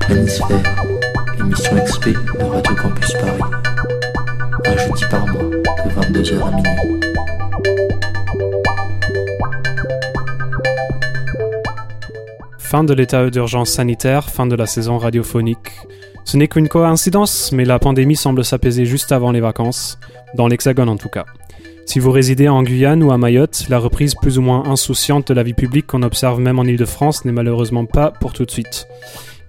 Planisphère, l'émission XP de Radio Campus Paris. Un jeudi par mois, de 22h à minuit. Fin de l'état d'urgence sanitaire, fin de la saison radiophonique. Ce n'est qu'une coïncidence, mais la pandémie semble s'apaiser juste avant les vacances, dans l'Hexagone en tout cas. Si vous résidez en Guyane ou à Mayotte, la reprise plus ou moins insouciante de la vie publique qu'on observe même en Ile-de-France n'est malheureusement pas pour tout de suite.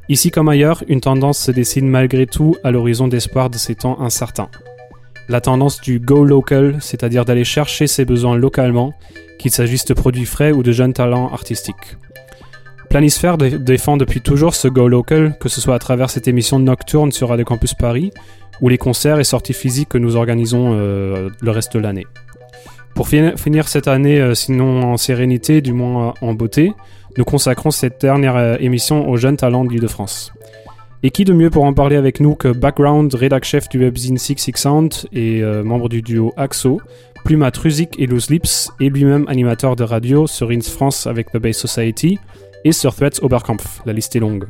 Ici comme ailleurs, une tendance se dessine malgré tout à l'horizon d'espoir de ces temps incertains. La tendance du go local, c'est-à-dire d'aller chercher ses besoins localement, qu'il s'agisse de produits frais ou de jeunes talents artistiques. Planisphère dé- défend depuis toujours ce go local, que ce soit à travers cette émission nocturne sur Radio Campus Paris ou les concerts et sorties physiques que nous organisons euh, le reste de l'année. Pour fi- finir cette année, euh, sinon en sérénité, du moins euh, en beauté, nous consacrons cette dernière euh, émission aux jeunes talents de l'Île-de-France. Et qui de mieux pour en parler avec nous que Background, rédac chef du webzine Six Six Sound et membre du duo AXO, plume à Truzik et Loose Lips, et lui-même animateur de radio sur Ins France avec The Bay Society, et sur Threats Oberkampf, la liste est longue.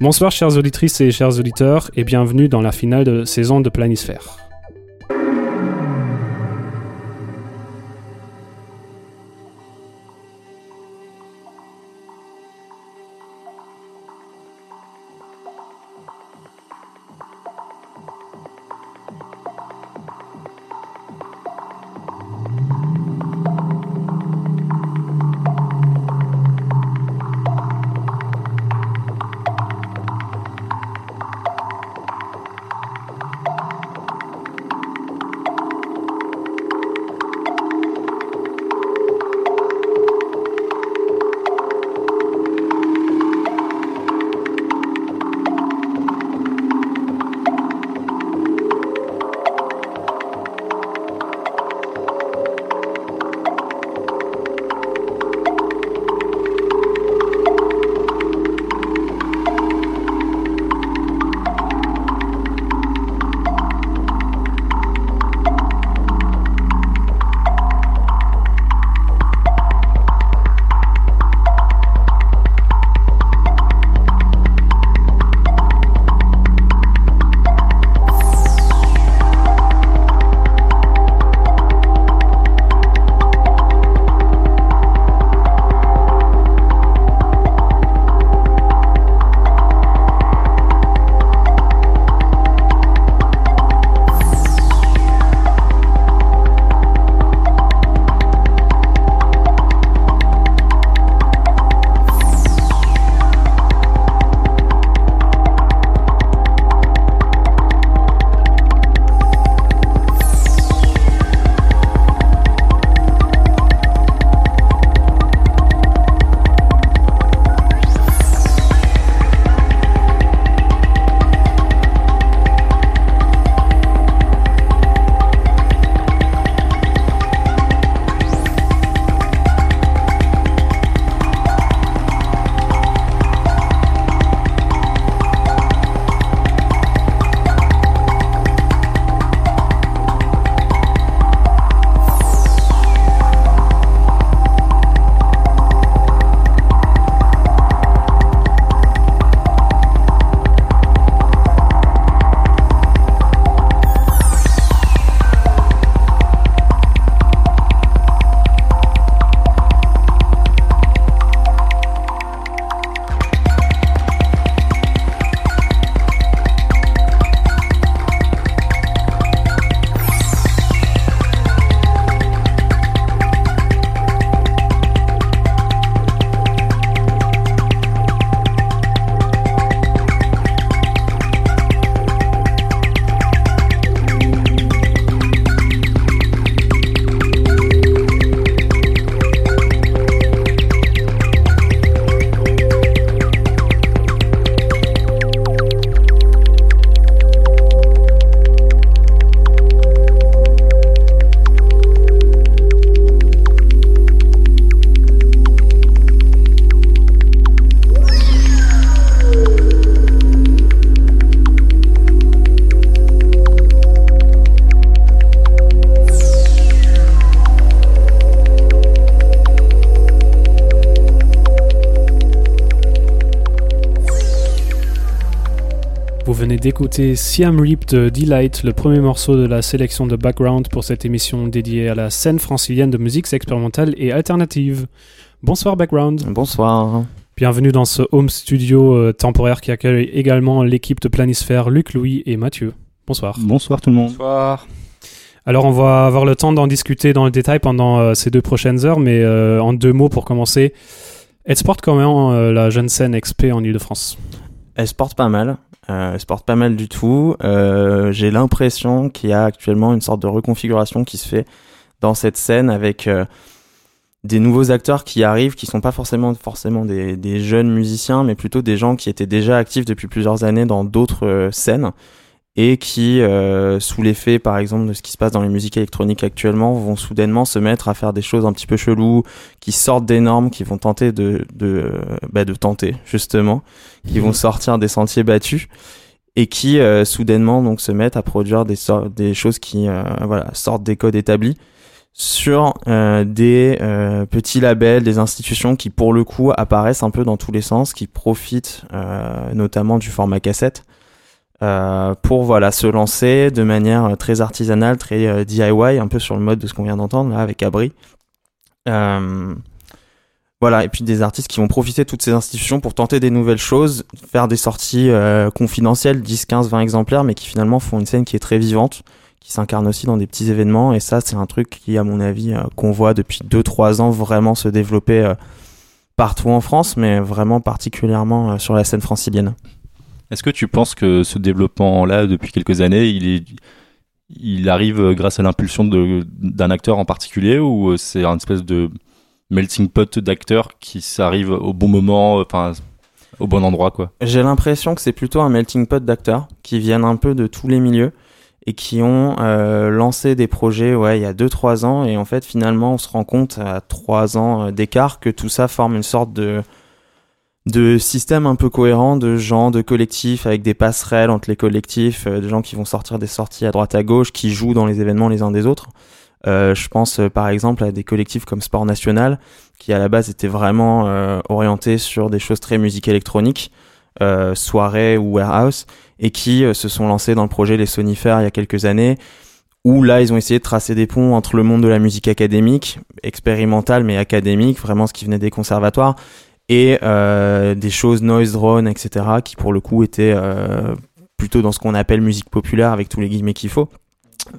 Bonsoir chères auditrices et chers auditeurs, et bienvenue dans la finale de saison de Planisphère. D'écouter Siam Reap de Delight, le premier morceau de la sélection de background pour cette émission dédiée à la scène francilienne de musique expérimentale et alternative. Bonsoir Background. Bonsoir. Bienvenue dans ce home studio euh, temporaire qui accueille également l'équipe de Planisphère, Luc, Louis et Mathieu. Bonsoir. Bonsoir tout le monde. Bonsoir. Alors on va avoir le temps d'en discuter dans le détail pendant euh, ces deux prochaines heures, mais euh, en deux mots pour commencer. Elle se porte comment la jeune scène XP en Ile-de-France? Elle se porte pas mal. Elle se porte pas mal du tout. J'ai l'impression qu'il y a actuellement une sorte de reconfiguration qui se fait dans cette scène avec des nouveaux acteurs qui arrivent, qui sont pas forcément des, jeunes musiciens, mais plutôt des gens qui étaient déjà actifs depuis plusieurs années dans d'autres euh, scènes et qui, euh, sous l'effet par exemple de ce qui se passe dans les musiques électroniques actuellement, vont soudainement se mettre à faire des choses un petit peu cheloues, qui sortent des normes, qui vont tenter de de, bah, de tenter justement, qui vont sortir des sentiers battus et qui euh, soudainement donc se mettent à produire des des choses qui voilà sortent des codes établis sur euh, des euh, petits labels, des institutions qui pour le coup apparaissent un peu dans tous les sens, qui profitent euh, notamment du format cassette pour voilà se lancer de manière très artisanale, très DIY, un peu sur le mode de ce qu'on vient d'entendre là avec Abri. voilà, et puis des artistes qui vont profiter de toutes ces institutions pour tenter des nouvelles choses, faire des sorties confidentielles, 10, 15, 20 exemplaires, mais qui finalement font une scène qui est très vivante qui s'incarne aussi dans des petits événements. Et ça, c'est un truc qui, à mon avis, euh, qu'on voit depuis 2-3 ans vraiment se développer euh, partout en France, mais vraiment particulièrement euh, sur la scène francilienne. Est-ce que tu penses que ce développement-là, depuis quelques années, il, arrive grâce à l'impulsion d'un acteur en particulier ou c'est un espèce de melting pot d'acteurs qui s'arrive au bon moment, enfin au bon endroit quoi? J'ai l'impression que c'est plutôt un melting pot d'acteurs qui viennent un peu de tous les milieux et qui ont euh, lancé des projets ouais il y a 2 3 ans et en fait finalement on se rend compte à 3 ans euh, d'écart que tout ça forme une sorte de de système un peu cohérent de gens de collectifs avec des passerelles entre les collectifs euh, de gens qui vont sortir des sorties à droite à gauche qui jouent dans les événements les uns des autres. Euh, je pense par exemple à des collectifs comme Sport National qui à la base étaient vraiment orientés sur des choses très musique électronique soirée ou warehouse et qui euh, se sont lancés dans le projet Les Sonifères il y a quelques années, où là ils ont essayé de tracer des ponts entre le monde de la musique académique, expérimentale mais académique, vraiment ce qui venait des conservatoires, et euh, des choses noise drone, etc., qui pour le coup étaient euh, plutôt dans ce qu'on appelle musique populaire avec tous les guillemets qu'il faut.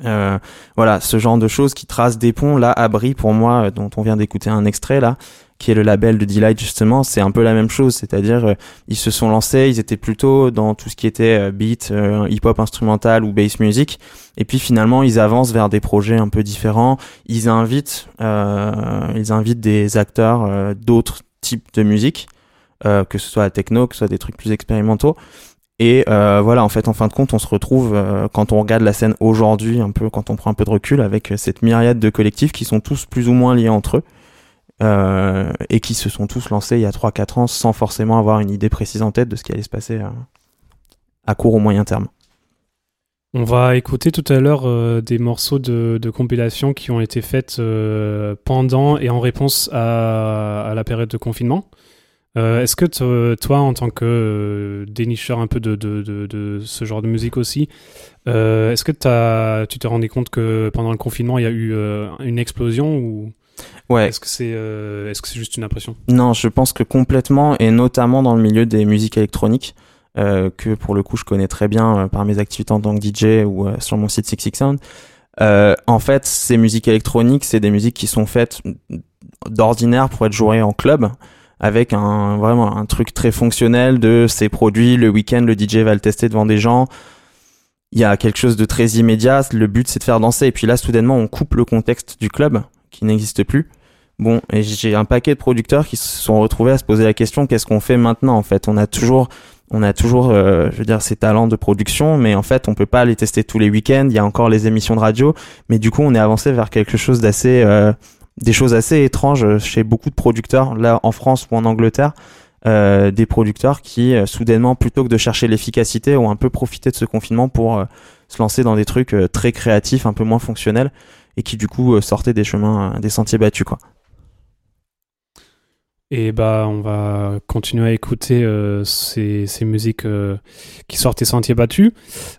Euh, voilà, ce genre de choses qui tracent des ponts. Là, Abri, pour moi, dont on vient d'écouter un extrait là, qui est le label de Delight justement, c'est un peu la même chose, c'est-à-dire euh, ils se sont lancés, ils étaents plutôt dans tout ce qui était euh, beat, euh, hip-hop instrumental ou bass music, et puis finalement ils avancent vers des projets un peu différents, ils invitent, ils invitent des acteurs d'autres types de musique, que ce soit la techno, que ce soit des trucs plus expérimentaux, et voilà, en fait, en fin de compte, on se retrouve quand on regarde la scène aujourd'hui, un peu quand on prend un peu de recul, avec cette myriade de collectifs qui sont tous plus ou moins liés entre eux. Euh, et qui se sont tous lancés il y a 3-4 ans sans forcément avoir une idée précise en tête de ce qui allait se passer euh, à court ou moyen terme. On va écouter tout à l'heure euh, des morceaux de, compilation qui ont été faits pendant et en réponse à, la période de confinement. Est-ce que toi, en tant que dénicheur un peu de, de, ce genre de musique aussi, est-ce que as, tu t'es rendu compte que pendant le confinement, il y a eu une explosion ou Ouais. Est-ce que c'est euh, est-ce que c'est juste une impression? Non, je pense que complètement et notamment dans le milieu des musiques électroniques euh, que pour le coup je connais très bien euh, par mes activités en tant que DJ ou euh, sur mon site Six Six Sound. Euh, en fait, ces musiques électroniques, c'est des musiques qui sont faites d'ordinaire pour être jouées en club avec un vraiment un truc très fonctionnel de ces produits le week-end le DJ va le tester devant des gens il y a quelque chose de très immédiat le but c'est de faire danser et puis là soudainement on coupe le contexte du club qui n'existe plus. Bon, et j'ai un paquet de producteurs qui se sont retrouvés à se poser la question qu'est-ce qu'on fait maintenant en fait? On a toujours on a toujours euh, je veux dire ces talents de production mais en fait on peut pas les tester tous les week-ends, il y a encore les émissions de radio. Mais du coup on est avancé vers quelque chose d'assez euh, des choses assez étranges chez beaucoup de producteurs là en France ou en Angleterre. Euh, des producteurs qui soudainement plutôt que de chercher l'efficacité ont un peu profité de ce confinement pour se lancer dans des trucs très créatifs un peu moins fonctionnels et qui du coup sortaient des chemins, des sentiers battus quoi. Et bah, on va continuer à écouter euh, ces, ces, musiques euh, qui sortent des sentiers battus.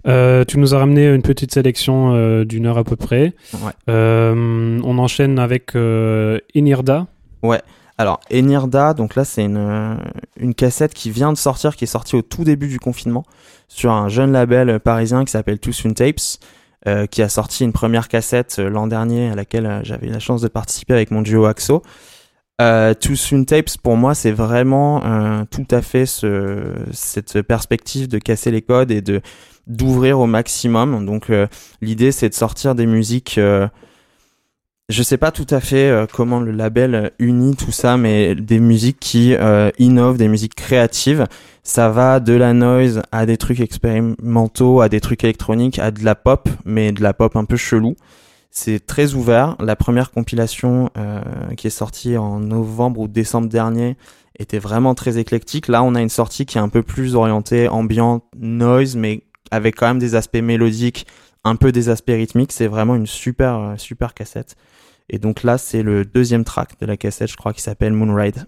Euh, tu nous as ramené une petite sélection d'une heure à peu près. Ouais. On enchaîne avec Inirda. Ouais. Alors, Enirda, donc là, c'est une, une cassette qui vient de sortir, qui est sortie au tout début du confinement, sur un jeune label parisien qui s'appelle Too Soon Tapes, qui a sorti une première cassette l'an dernier à laquelle j'avais la chance de participer avec mon duo Axo. Euh, Too Soon Tapes, pour moi, c'est vraiment euh, tout à fait ce, cette perspective de casser les codes et de d'ouvrir au maximum. Donc, euh, l'idée, c'est de sortir des musiques. Euh, je sais pas tout à fait euh, comment le label unit tout ça, mais des musiques qui innovent, des musiques créatives. Ça va de la noise à des trucs expérimentaux, à des trucs électroniques, à de la pop, mais de la pop un peu chelou. C'est très ouvert. La première compilation euh, qui est sortie en novembre ou décembre dernier était vraiment très éclectique. Là, on a une sortie qui est un peu plus orientée ambiante, noise, mais avec quand même des aspects mélodiques, un peu des aspects rythmiques. C'est vraiment une super, euh, super cassette. Et donc là, c'est le deuxième track de la cassette, je crois, qui s'appelle Moonride.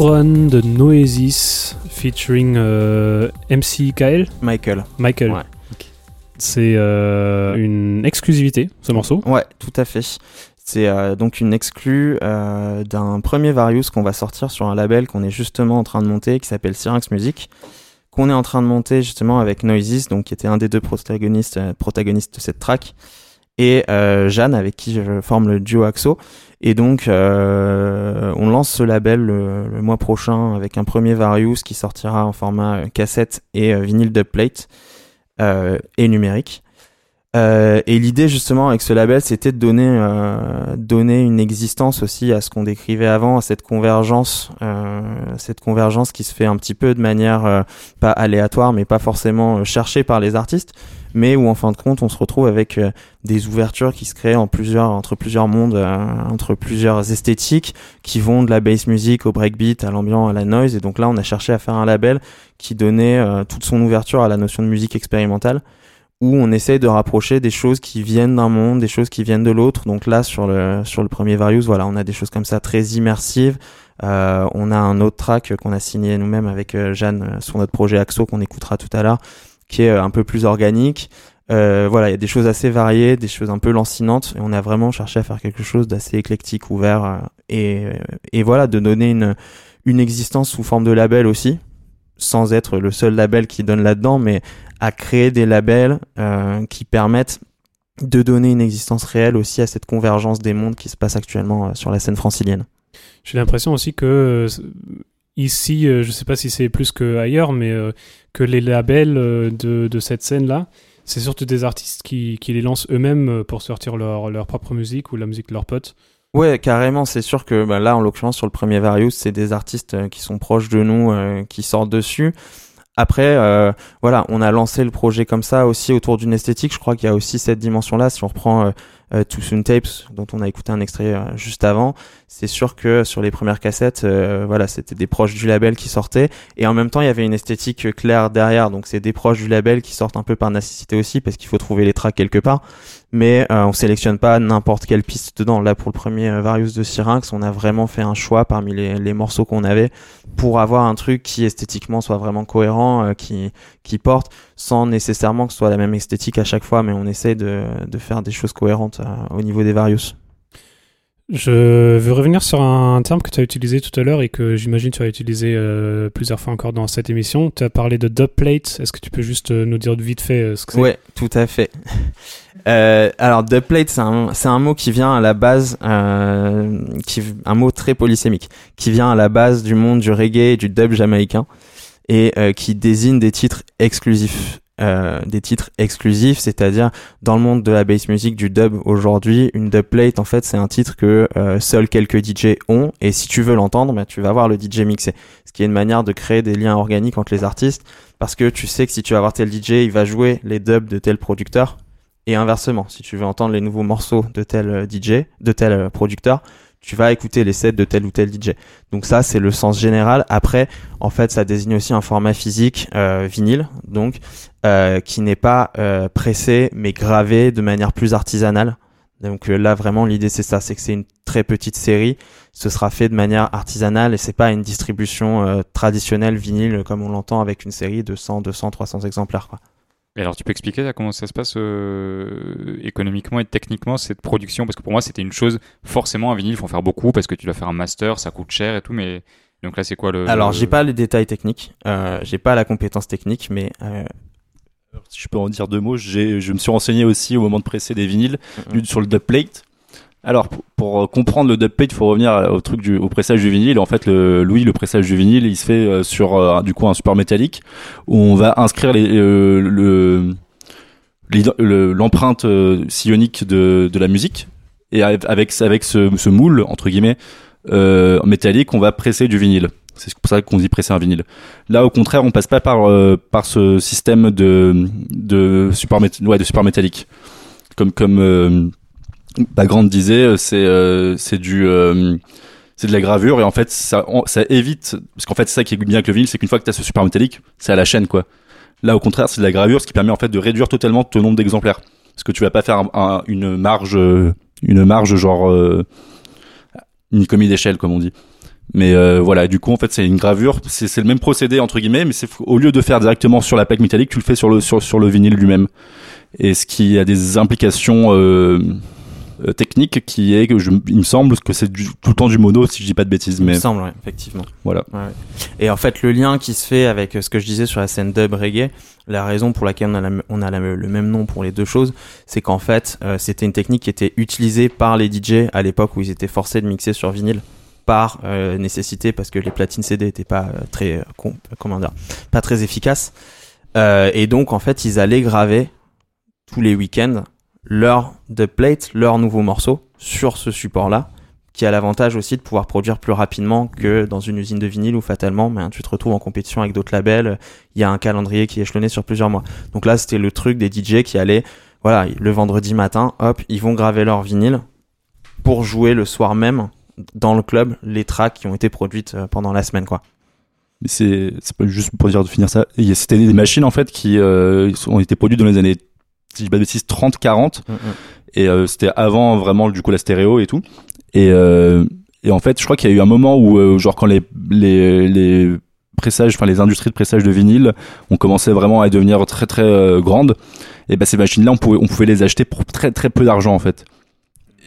Couronne de Noesis featuring euh, MC Kael Michael. Michael. Ouais. C'est euh, une exclusivité, ce morceau. Ouais, tout à fait. C'est euh, donc une exclue euh, d'un premier Various qu'on va sortir sur un label qu'on est justement en train de monter qui s'appelle Syrinx Music, qu'on est en train de monter justement avec Noises, donc qui était un des deux protagonistes, euh, protagonistes de cette track, et euh, Jeanne avec qui je forme le duo Axo. Et donc euh, on lance ce label le, mois prochain avec un premier Various qui sortira en format euh, cassette et euh, vinyle dubplate et numérique. Et l'idée justement avec ce label, c'était de donner une existence aussi à ce qu'on décrivait avant, à cette convergence, cette convergence qui se fait un petit peu de manière pas aléatoire, mais pas forcément cherchée par les artistes, mais où en fin de compte, on se retrouve avec euh, des ouvertures qui se créent entre plusieurs mondes, euh, entre plusieurs esthétiques, qui vont de la bass music au breakbeat, à l'ambiant, à la noise. Et donc là, on a cherché à faire un label qui donnait euh, toute son ouverture à la notion de musique expérimentale où on essaye de rapprocher des choses qui viennent d'un monde, des choses qui viennent de l'autre. Donc là, sur le premier Various, voilà, on a des choses comme ça très immersives. On a un autre track qu'on a signé nous-mêmes avec Jeanne sur notre projet Axo qu'on écoutera tout à l'heure, qui est euh, un peu plus organique. Euh, voilà, il y a des choses assez variées, des choses un peu lancinantes, et on a vraiment cherché à faire quelque chose d'assez éclectique, ouvert, euh, et, et voilà, de donner une une existence sous forme de label aussi, sans être le seul label qui donne là-dedans, mais à créer des labels euh, qui permettent de donner une existence réelle aussi à cette convergence des mondes qui se passe actuellement euh, sur la scène francilienne. J'ai l'impression aussi que euh, ici, euh, je sais pas si c'est plus que ailleurs, mais euh, que les labels euh, de, de cette scène-là, c'est surtout des artistes qui, qui les lancent eux-mêmes euh, pour sortir leur, leur propre musique ou la musique de leurs potes. Ouais, carrément, c'est sûr que bah, là, en l'occurrence, sur le premier Various, c'est des artistes euh, qui sont proches de nous, qui sortent dessus. Après, voilà, on a lancé le projet comme ça aussi autour d'une esthétique. Je crois qu'il y a aussi cette dimension-là. Si on reprend euh, Too Soon Tapes, dont on a écouté un extrait euh, juste avant, c'est sûr que sur les premières cassettes, euh, voilà, c'était des proches du label qui sortaient, et en même temps, il y avait une esthétique euh, claire derrière. Donc, c'est des proches du label qui sortent un peu par nécessité aussi, parce qu'il faut trouver les tracks quelque part. Mais euh, on sélectionne pas n'importe quelle piste dedans. Là, pour le premier euh, Various de Syrinx, on a vraiment fait un choix parmi les, les morceaux qu'on avait pour avoir un truc qui esthétiquement soit vraiment cohérent, qui qui porte, sans nécessairement que ce soit la même esthétique à chaque fois, mais on essaie de, de faire des choses cohérentes euh, au niveau des Various. Je veux revenir sur un terme que tu as utilisé tout à l'heure et que j'imagine tu as utilisé euh, plusieurs fois encore dans cette émission. Tu as parlé de dubplate. Est-ce que tu peux juste euh, nous dire vite fait euh, ce que c'est? Ouais, tout à fait. Euh, alors, dubplate, c'est un, c'est un mot qui vient à la base, qui, un mot très polysémique, qui vient à la base du monde du reggae et du dub jamaïcain, et euh, qui désigne des titres exclusifs. Euh, des titres exclusifs, c'est-à-dire dans le monde de la bass music, du dub aujourd'hui, une dubplate, en fait, c'est un titre que euh, seuls quelques DJ ont, et si tu veux l'entendre, bah, tu vas voir le DJ mixer. Ce qui est une manière de créer des liens organiques entre les artistes, parce que tu sais que si tu vas voir tel DJ, il va jouer les dubs de tel producteur, et inversement, si tu veux entendre les nouveaux morceaux de tel euh, DJ, de tel euh, producteur, tu vas écouter les sets de tel ou tel DJ. Donc ça, c'est le sens général. Après, en fait, ça désigne aussi un format physique euh, vinyle, donc euh, qui n'est pas euh, pressé, mais gravé de manière plus artisanale. Donc euh, là, vraiment, l'idée c'est ça, c'est que c'est une très petite série. Ce sera fait de manière artisanale et c'est pas une distribution traditionnelle vinyle comme on l'entend avec une série de 100, 200, 300 exemplaires. Et alors, tu peux expliquer là, comment ça se passe euh, économiquement et techniquement cette production? Parce que pour moi, c'était une chose, forcément, un vinyle, il faut en faire beaucoup parce que tu dois faire un master, ça coûte cher et tout, mais donc là, c'est quoi le. Alors, j'ai pas les détails techniques, euh, j'ai pas la compétence technique, mais euh, Si je peux en dire deux mots, j'ai, je me suis renseigné aussi au moment de presser des vinyles sur le dubplate. Alors, pour, pour, euh, comprendre le dubplate, il faut revenir au truc du, au pressage du vinyle. En fait, le, Louis, le pressage du vinyle, il se fait euh, sur euh, du coup un support métallique où on va inscrire les, euh, le, le- l'empreinte euh, sillonique de, de la musique et avec avec, ce, ce moule entre guillemets euh, métallique, on va presser du vinyle. C'est pour ça qu'on dit presser un vinyle. Là, au contraire, on passe pas par euh, par ce système de de support ouais, de support métallique. Comme comme Bagrande disait, euh, c'est euh, c'est du euh, c'est de la gravure et en fait ça ça évite parce qu'en fait c'est ça qui est bien avec le vinyle, c'est qu'une fois que tu as ce support métallique, c'est à la chaîne quoi. Là, au contraire, c'est de la gravure, ce qui permet en fait de réduire totalement ton nombre d'exemplaires. Parce que tu vas pas faire un- un- une marge, une marge genre euh, une commis d'échelle, comme on dit. Mais euh, voilà, du coup, en fait, c'est une gravure. C'est c'est le même procédé entre guillemets, mais c'est au lieu de faire directement sur la plaque métallique, tu le fais sur le sur, sur le vinyle lui-même. Et ce qui a des implications euh, euh, techniques, qui est que je, il me semble que c'est tout le temps du mono, si je dis pas de bêtises. Il me Mais semble, ouais, effectivement. voilà. Ouais, ouais. Et en fait, le lien qui se fait avec euh, ce que je disais sur la scène dub reggae, la raison pour laquelle on a, la- on a la- le même nom pour les deux choses, c'est qu'en fait, euh, c'était une technique qui était utilisée par les DJ à l'époque où ils étaient forcés de mixer sur vinyle par euh, nécessité parce que les platines CD étaient pas très com- comment dire, pas très efficaces. Et donc en fait, ils allaient graver tous les week-ends leur dubplate, leur nouveau morceau sur ce support-là qui a l'avantage aussi de pouvoir produire plus rapidement que dans une usine de vinyle où fatalement ben, tu te retrouves en compétition avec d'autres labels, il y a un calendrier qui est échelonné sur plusieurs mois. Donc là c'était le truc des DJ qui allaient, voilà, le vendredi matin, hop, ils vont graver leur vinyle pour jouer le soir même dans le club les tracks qui ont été produites euh, pendant la semaine quoi. C'est c'est pas juste pour dire de finir ça. Il y a- C'était des machines en fait qui euh, ont été produites dans les années si je dis pas de bêtises 30 40 et euh, c'était avant vraiment du coup la stéréo et tout. Et euh, et en fait je crois qu'il y a eu un moment où euh, genre quand les les les pressages enfin les industries de pressage de vinyle ont commencé vraiment à devenir très très euh, grandes et ben ces machines là on pouvait on pouvait les acheter pour très très peu d'argent en fait.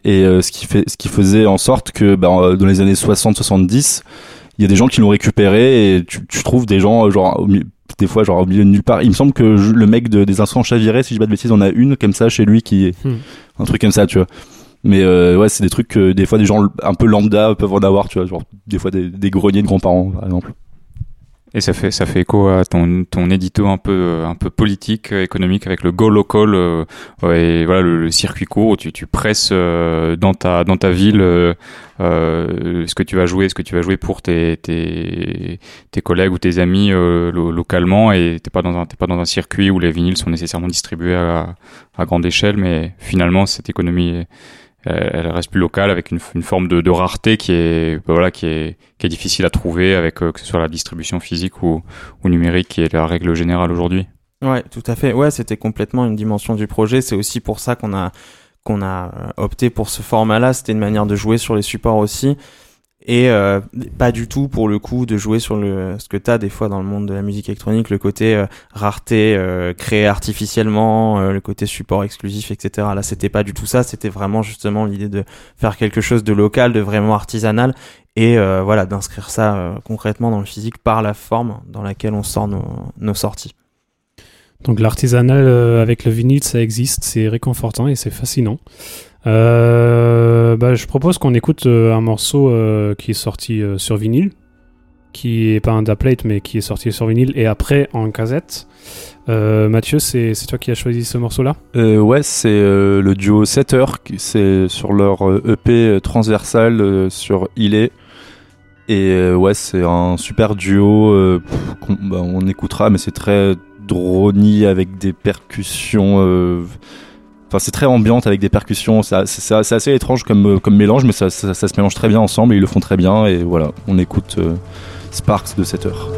Et euh, ce qui fait ce qui faisait en sorte que ben, euh, dans les années 60 70 il y a des gens qui l'ont récupéré et tu, tu trouves des gens genre au des fois genre au milieu de nulle part. Il me semble que je- le mec de, des instruments chavirés si je dis pas de bêtises on a une comme ça chez lui qui est Hmm. un truc comme ça tu vois. Mais euh, ouais c'est des trucs que des fois des gens un peu lambda peuvent en avoir tu vois genre des fois des, des greniers de grands-parents par exemple Et ça fait ça fait écho à ton ton édito un peu euh, un peu politique euh, économique avec le go local euh, et voilà le, le circuit court tu tu presses euh, dans ta dans ta ville euh, euh, ce que tu vas jouer ce que tu vas jouer pour tes tes tes collègues ou tes amis lo- localement. Et t'es pas dans un t'es pas dans un circuit où les vinyles sont nécessairement distribués à à grande échelle mais finalement cette économie elle elle reste plus locale avec une, une forme de, de rareté qui est bah voilà qui est qui est difficile à trouver avec euh, que ce soit la distribution physique ou, ou numérique qui est la règle générale aujourd'hui. Ouais, tout à fait. Ouais, c'était complètement une dimension du projet. C'est aussi pour ça qu'on a qu'on a euh, opté pour ce format-là. C'était une manière de jouer sur les supports aussi. Et euh, pas du tout pour le coup de jouer sur le ce que t'as des fois dans le monde de la musique électronique, le côté euh, rareté euh, créé artificiellement, euh, le côté support exclusif, etc. Là, c'était pas du tout ça. C'était vraiment justement l'idée de faire quelque chose de local, de vraiment artisanal, et euh, voilà d'inscrire ça euh, concrètement dans le physique par la forme dans laquelle on sort nos, nos sorties. Donc l'artisanal avec le vinyle, ça existe, c'est réconfortant et c'est fascinant. Euh, bah, je propose qu'on écoute euh, un morceau euh, qui est sorti sur vinyle, qui est pas un dubplate mais qui est sorti sur vinyle et après en casette. Euh, Mathieu, c'est toi qui as choisi ce morceau-là? Ouais, c'est le duo 7 heures, c'est sur leur EP transversal euh, sur Ilé. Et euh, ouais, c'est un super duo, pff, bah, on écoutera, mais c'est très drony avec des percussions. C'est très ambiante avec des percussions. C'est assez étrange comme, euh, mélange, mais ça, ça- se mélange très bien ensemble et ils le font très bien. Et voilà, on écoute euh, Sparks de 7 heures.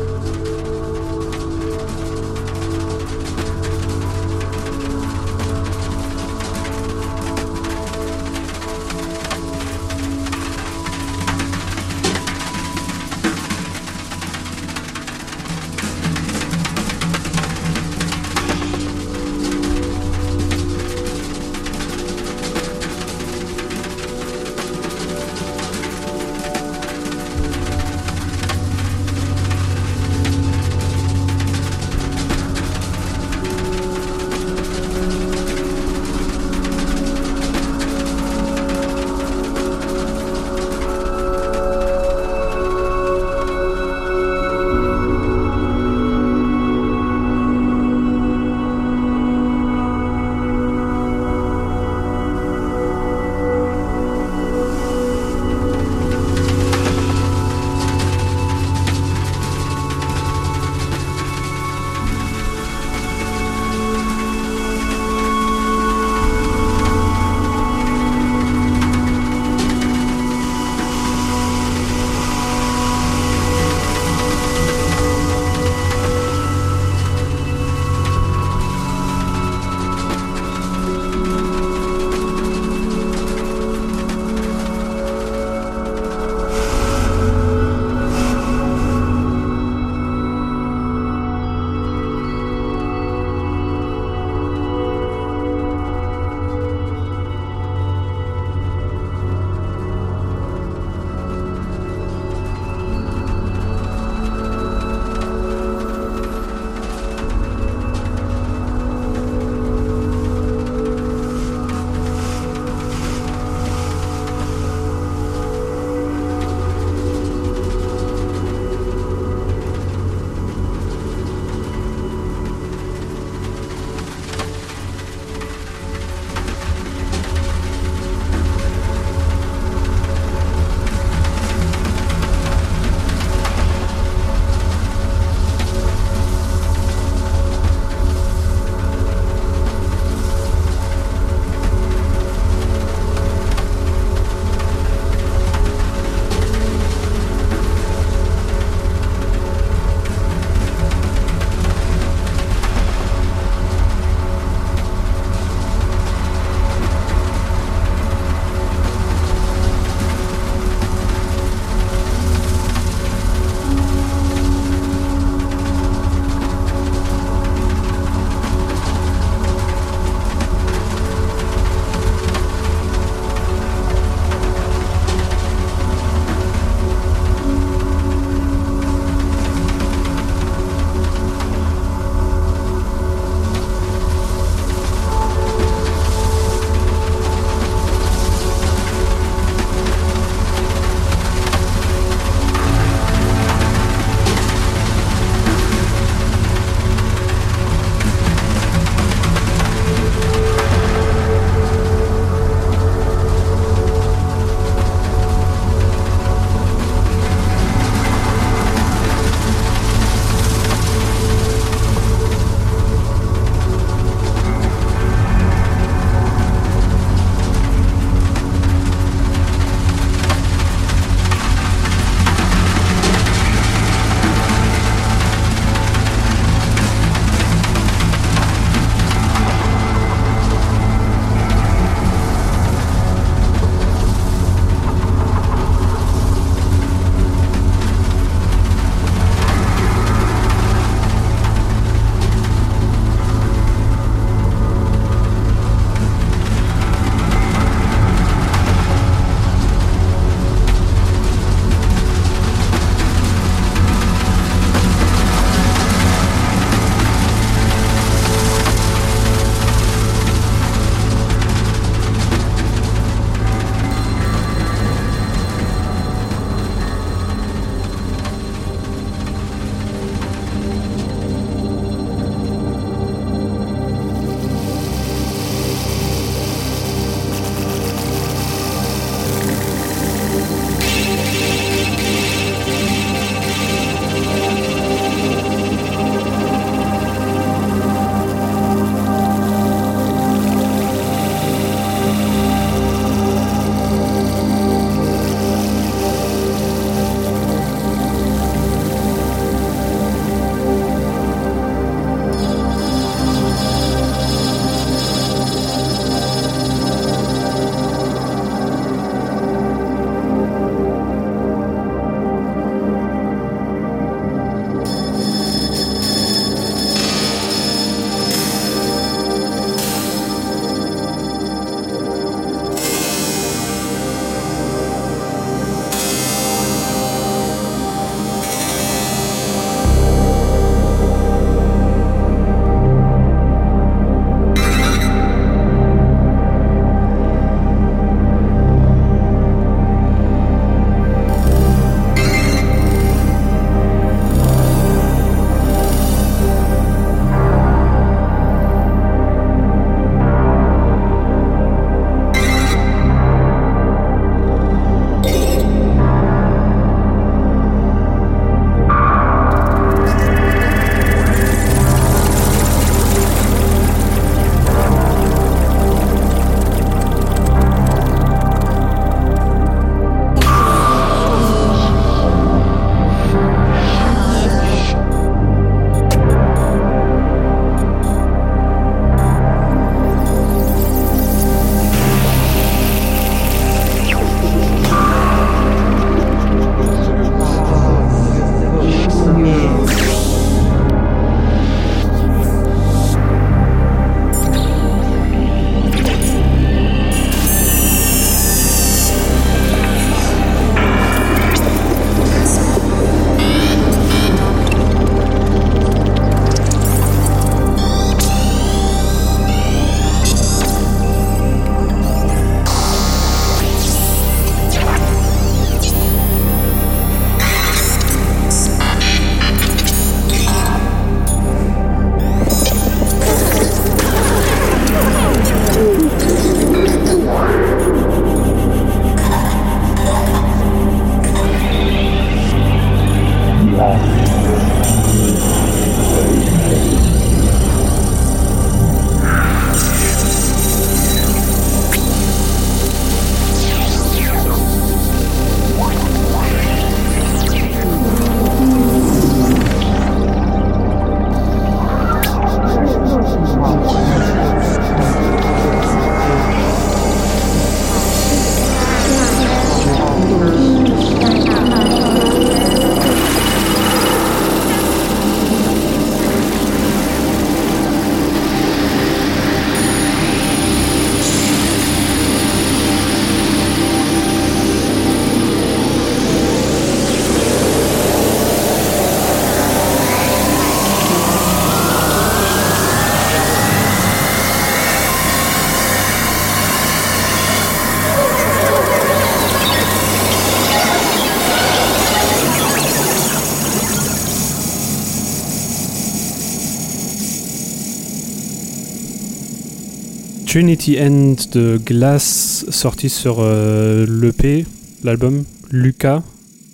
Trinity End de Glass, sorti sur euh, l'EP, l'album Lucas,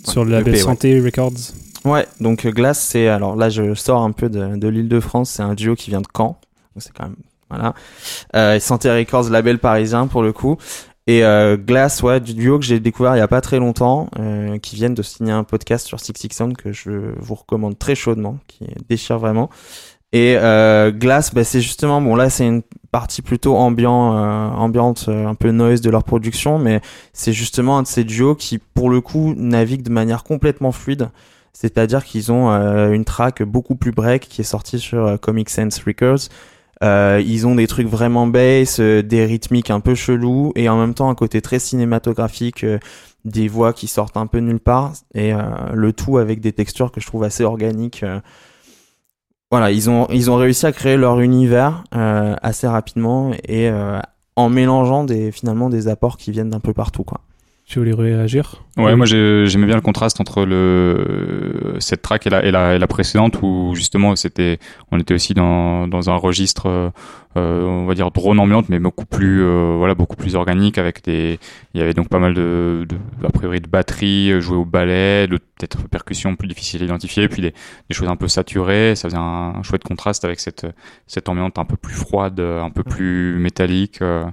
sur le label ouais. Santé Records. Ouais, donc euh, Glass, c'est alors là je sors un peu de, de l'île de France, c'est un duo qui vient de Caen, donc c'est quand même voilà. Euh, Santé Records, label parisien pour le coup. Et euh, Glass, ouais, du duo que j'ai découvert il y a pas très longtemps, euh, qui viennent de signer un podcast sur Six Six Sound que je vous recommande très chaudement, qui déchire vraiment. Et euh, Glass, bah, c'est justement bon là c'est une partie plutôt ambiant, euh, ambiante, euh, un peu noise de leur production, mais c'est justement un de ces duos qui pour le coup navigue de manière complètement fluide. C'est-à-dire qu'ils ont euh, une track beaucoup plus break qui est sortie sur euh, Comic Sense Records. Euh, ils ont des trucs vraiment bass, des rythmiques un peu chelous et en même temps un côté très cinématographique, des voix qui sortent un peu nulle part et euh, le tout avec des textures que je trouve assez organiques. euh. Voilà, ils ont ils ont réussi à créer leur univers euh, assez rapidement et euh, en mélangeant des finalement des apports qui viennent d'un peu partout quoi. Tu voulais réagir Ouais, moi j'ai- j'aimais bien le contraste entre le cette track et la, et la, et la précédente où justement c'était on était aussi dans, dans un registre euh, on va dire drone ambiante mais beaucoup plus euh, voilà beaucoup plus organique avec des il y avait donc pas mal de, de a priori de batterie euh, jouées au ballet de peut-être percussions plus difficiles à identifier puis des, des choses un peu saturées. Ça faisait un, un chouette contraste avec cette cette ambiance un peu plus froide un peu plus métallique euh,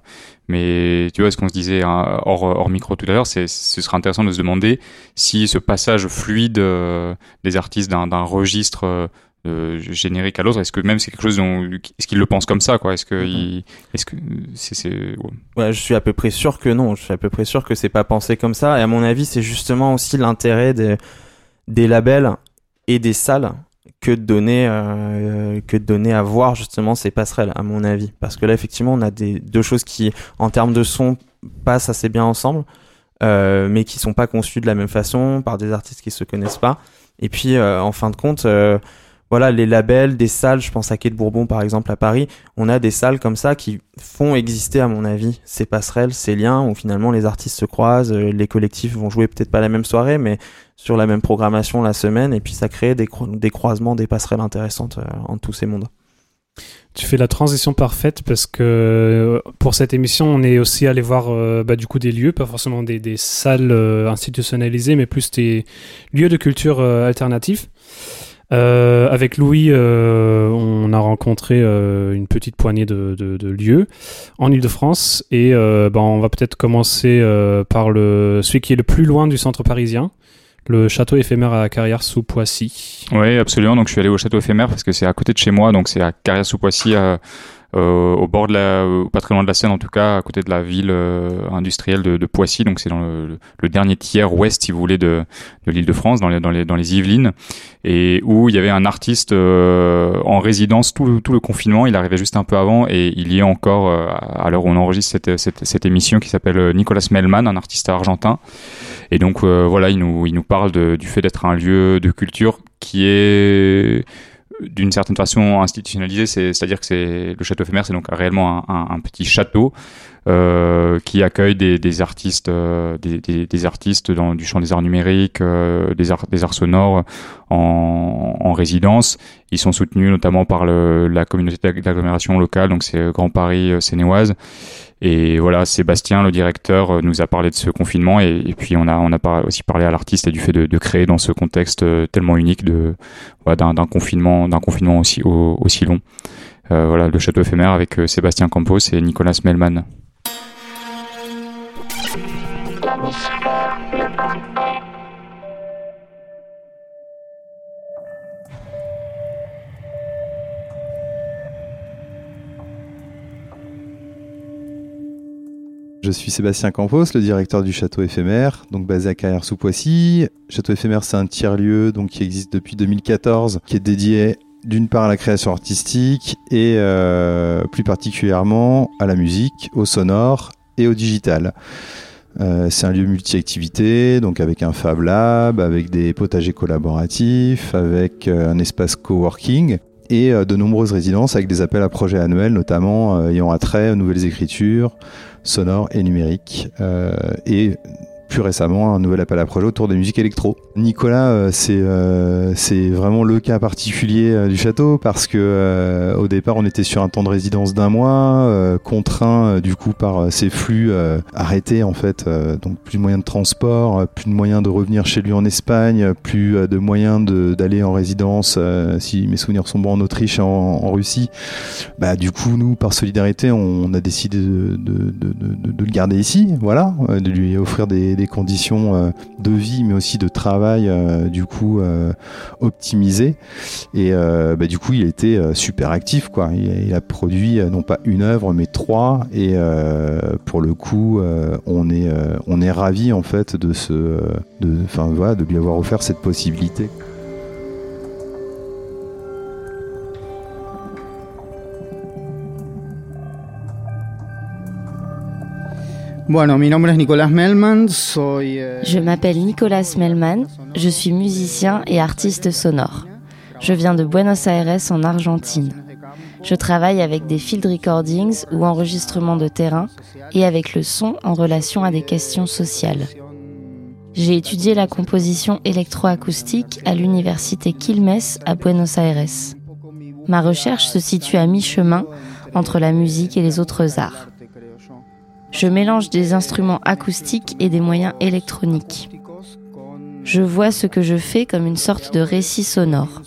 mais tu vois, ce qu'on se disait hein, hors, hors micro tout à l'heure, c'est ce serait intéressant de se demander si ce passage fluide euh, des artistes d'un registre euh, euh, générique à l'autre, est-ce que même c'est quelque chose dont est-ce qu'ils le pensent comme ça quoi? Est-ce que il- est-ce que c'est c'est ouais. Ouais, je suis à peu près sûr que non. Je suis à peu près sûr que c'est pas pensé comme ça. Et à mon avis, c'est justement aussi l'intérêt des, des labels et des salles que de donner euh, que de donner à voir justement ces passerelles à mon avis. Parce que là effectivement on a des deux choses qui en termes de son passent assez bien ensemble euh, mais qui sont pas conçues de la même façon par des artistes qui se connaissent pas. Et puis euh, en fin de compte voilà les labels des salles je pense à Quai de Bourbon par exemple à Paris on a des salles comme ça qui font exister à mon avis ces passerelles ces liens où finalement les artistes se croisent euh, les collectifs vont jouer peut-être pas la même soirée mais sur la même programmation la semaine et puis ça crée des, cro- des croisements des passerelles intéressantes euh, entre tous ces mondes Tu fais la transition parfaite parce que euh, pour cette émission, on est aussi allé voir euh, bah, du coup des lieux, pas forcément des, salles institutionnalisées, mais plus des lieux de culture alternatifs. Euh, avec Louis, euh, on a rencontré euh, une petite poignée de, de- de lieux en Ile-de-France et euh, bah, on va peut-être commencer euh, par le, celui qui est le plus loin du centre parisien, le château éphémère à Carrière sous Poissy. Oui, absolument. Donc, je suis allé au château éphémère parce que c'est à côté de chez moi. Donc, c'est à Carrière-sous-Poissy, euh, euh, au bord de la, euh, pas très loin de la Seine en tout cas, à côté de la ville euh, industrielle de, Poissy. Donc, c'est dans le, dernier tiers ouest, si vous voulez, de, de l'Île-de-France, dans les, dans les, dans les Yvelines, et où il y avait un artiste euh, en résidence tout, tout le confinement. Il arrivait juste un peu avant et il y est encore à l'heure où on enregistre cette, cette, émission qui s'appelle Nicolas Melman, un artiste argentin. Et donc voilà, il nous, il nous parle du fait d'être un lieu de culture qui est d'une certaine façon institutionnalisé, c'est- c'est-à-dire que c'est le château éphémère, c'est donc réellement un, un- petit château euh, qui accueille des, des artistes, euh, des, des- des artistes dans du champ des arts numériques, euh, des arts, des arts sonores en, en résidence. Ils sont soutenus notamment par le- la communauté d'ag- d'agglomération locale, donc c'est Grand Paris euh, Sénéoise. Et voilà, Sébastien, le directeur, euh, nous a parlé de ce confinement et, puis on a, on a aussi parlé à l'artiste du fait de, créer dans ce contexte euh, tellement unique de d'un confinement, d'un confinement aussi au- aussi long. Euh, voilà, le château éphémère avec Sébastien Campos et Nicolas Melman. Je suis Sébastien Campos, le directeur du château éphémère, donc basé à Carrière-sous-Poissy. Château éphémère, c'est un tiers-lieu donc qui existe depuis 2014, qui est dédié d'une part à la création artistique et euh, plus particulièrement à la musique, au sonore et au digital. Euh, c'est un lieu multi-activité, donc avec un Fab Lab, avec des potagers collaboratifs, avec euh, un espace coworking et de nombreuses résidences avec des appels à projets annuels, notamment ayant attrait aux nouvelles écritures, sonore et numérique, euh, et plus récemment un nouvel appel à projet autour de musique électro. Nicolas, c'est c'est vraiment le cas particulier du château parce que au départ on était sur un temps de résidence d'un mois, contraint du coup par ces flux arrêtés en fait, donc plus de moyens de transport, plus de moyens de revenir chez lui en Espagne, plus de moyens d'aller en résidence, si mes souvenirs sont bons, en Autriche, en, en Russie. Bah du coup nous par solidarité on a décidé de, de, de, de le garder ici, voilà, de lui offrir des, des conditions de vie mais aussi de travail du coup optimisées et bah, du coup il était super actif quoi. Il, a produit non pas une œuvre mais trois et pour le coup on est on est ravi en fait de ce de voilà de lui avoir offert cette possibilité. Je m'appelle Nicolas Melman, je suis musicien et artiste sonore. Je viens de Buenos Aires en Argentine. Je travaille avec des field recordings ou enregistrements de terrain et avec le son en relation à des questions sociales. J'ai étudié la composition électroacoustique à l'université Quilmes à Buenos Aires. Ma recherche se situe à mi-chemin entre la musique et les autres arts. Je mélange des instruments acoustiques et des moyens électroniques. Je vois ce que je fais comme une sorte de récit sonore.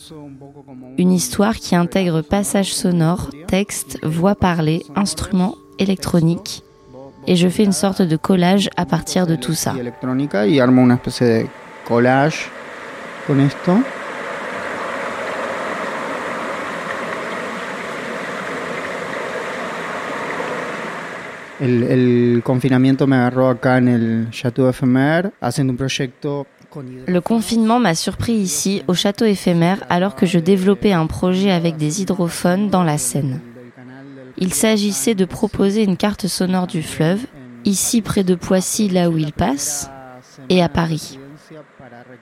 Une histoire qui intègre passages sonores, textes, voix parlées, instruments, électroniques. Et je fais une sorte de collage à partir de tout ça. collage con esto. Le confinement m'a surpris ici, au château éphémère, alors que je développais un projet avec des hydrophones dans la Seine. Il s'agissait de proposer une carte sonore du fleuve, ici près de Poissy, là où il passe, et à Paris.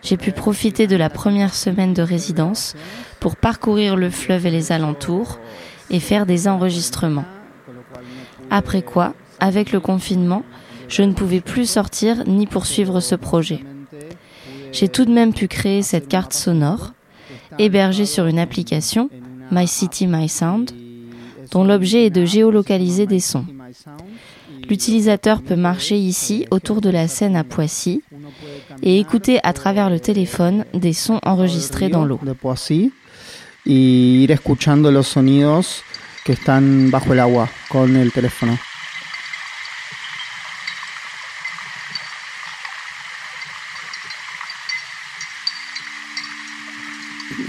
J'ai pu profiter de la première semaine de résidence pour parcourir le fleuve et les alentours et faire des enregistrements. Après quoi, avec le confinement, je ne pouvais plus sortir ni poursuivre ce projet. J'ai tout de même pu créer cette carte sonore, hébergée sur une application, My City My Sound, dont l'objet est de géolocaliser des sons. L'utilisateur peut marcher ici autour de la scène à Poissy et écouter à travers le téléphone des sons enregistrés dans l'eau.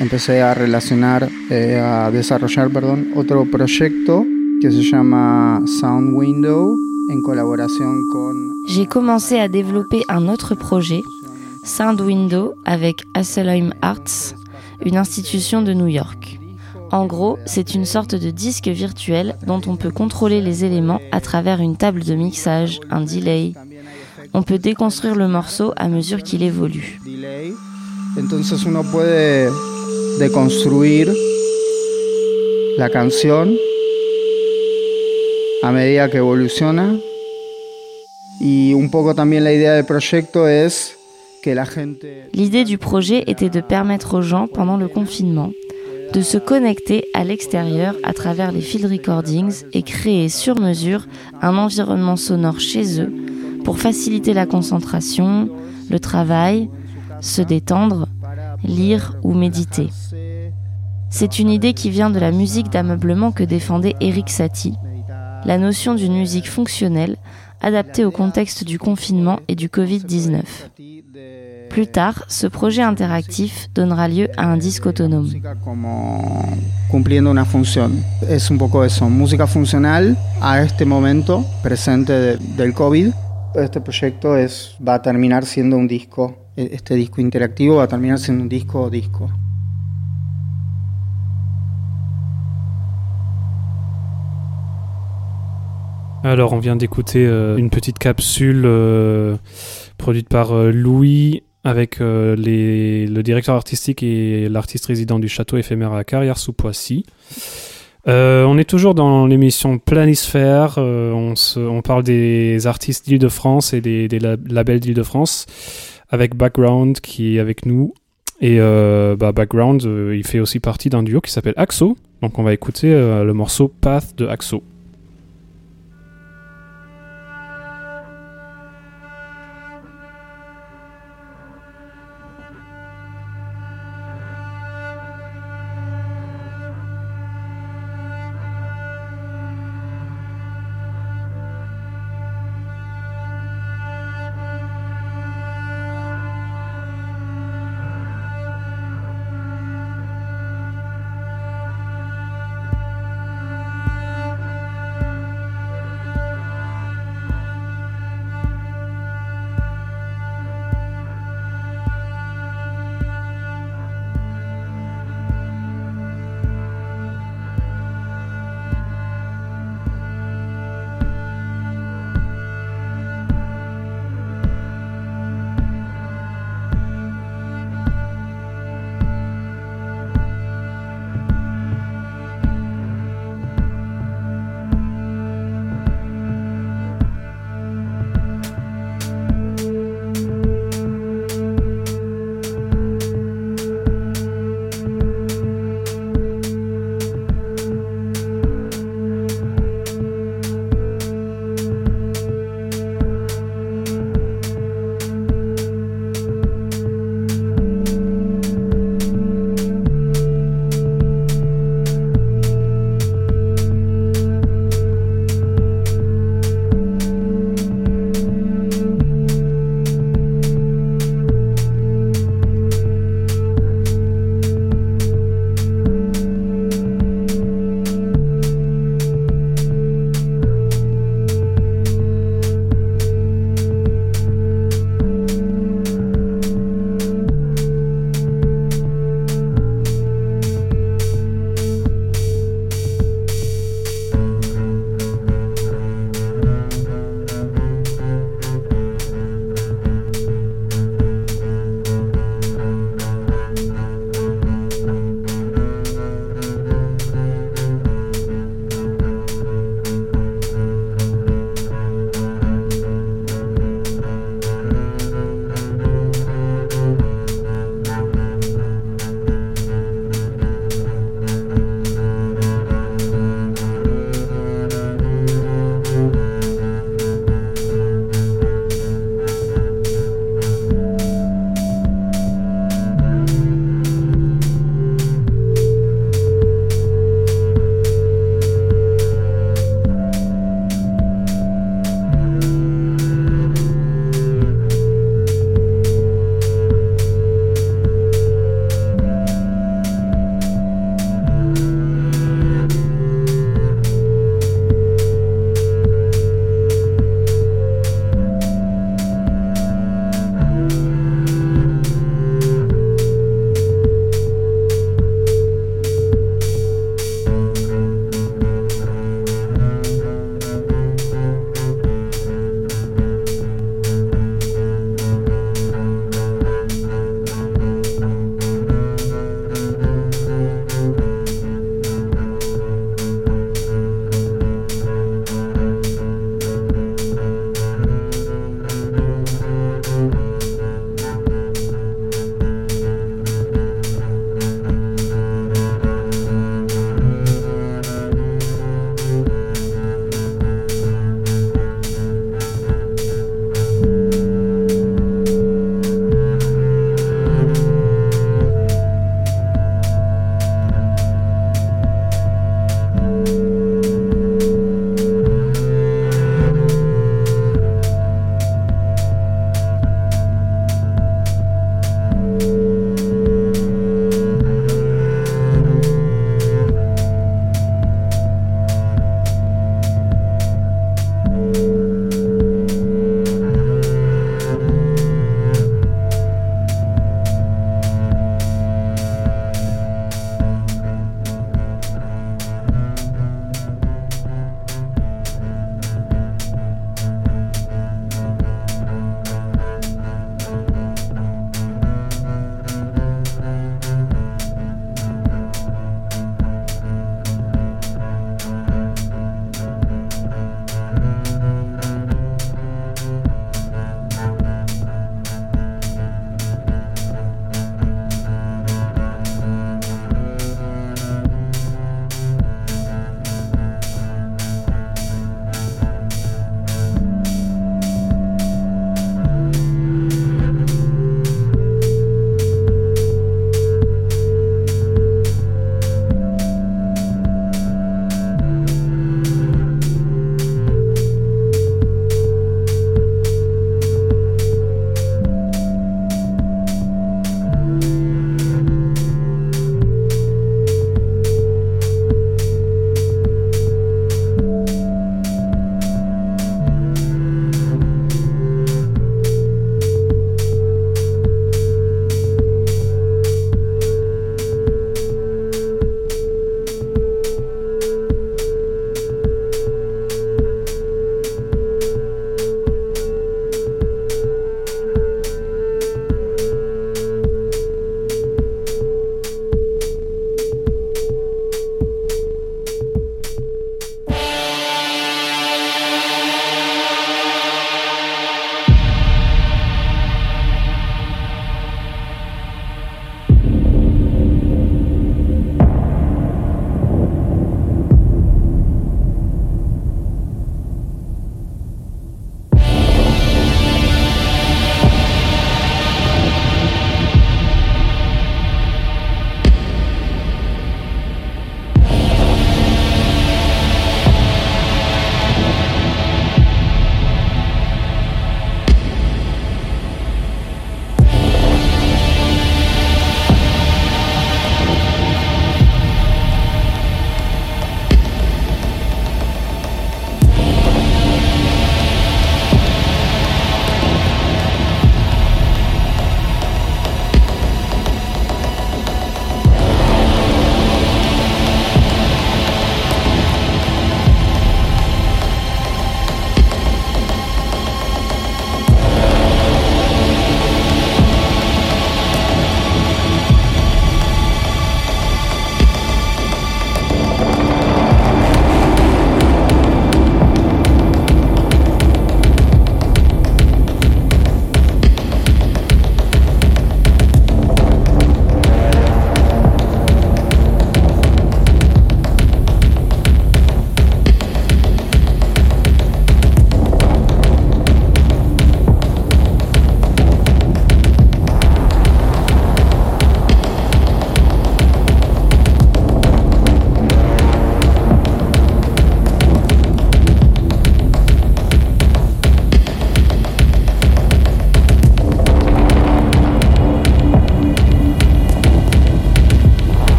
Empecé a relacionar, eh, a desarrollar, perdón, otro proyecto que se llama Sound Window en collaboration con. J'ai commencé à développer un autre projet, Sound Window, avec Asylum Arts, une institution de New York. En gros, c'est une sorte de disque virtuel dont on peut contrôler les éléments à travers une table de mixage, un delay. On peut déconstruire le morceau à mesure qu'il évolue. Entonces uno puede construire la canción a medida que evoluciona. Y un poco también la idea del proyecto que la gente... L'idée du projet était de permettre aux gens, pendant le confinement, de se connecter à l'extérieur à travers les field recordings et créer sur mesure un environnement sonore chez eux pour faciliter la concentration, le travail, se détendre, lire ou méditer. C'est une idée qui vient de la musique d'ameublement que défendait Eric Satie, la notion d'une musique fonctionnelle adaptée au contexte du confinement et du Covid-19. Plus tard, ce projet interactif donnera lieu à un disque autonome. Este proyecto es, va a terminar siendo un disco. Este disco interactivo va a terminar siendo un disco disco. Alors, on vient d'écouter euh, une petite capsule euh, produite par euh, Louis avec les, le directeur artistique et l'artiste résident du château éphémère à Carrière sous Poissy. Euh, on est toujours dans l'émission Planisphère. Euh, on, se- on parle des artistes d'Île-de-France et des, des la- labels d'Île-de-France avec Background qui est avec nous. Et euh, bah, Background, euh, il fait aussi partie d'un duo qui s'appelle Axo. Donc on va écouter le morceau Path de Axo.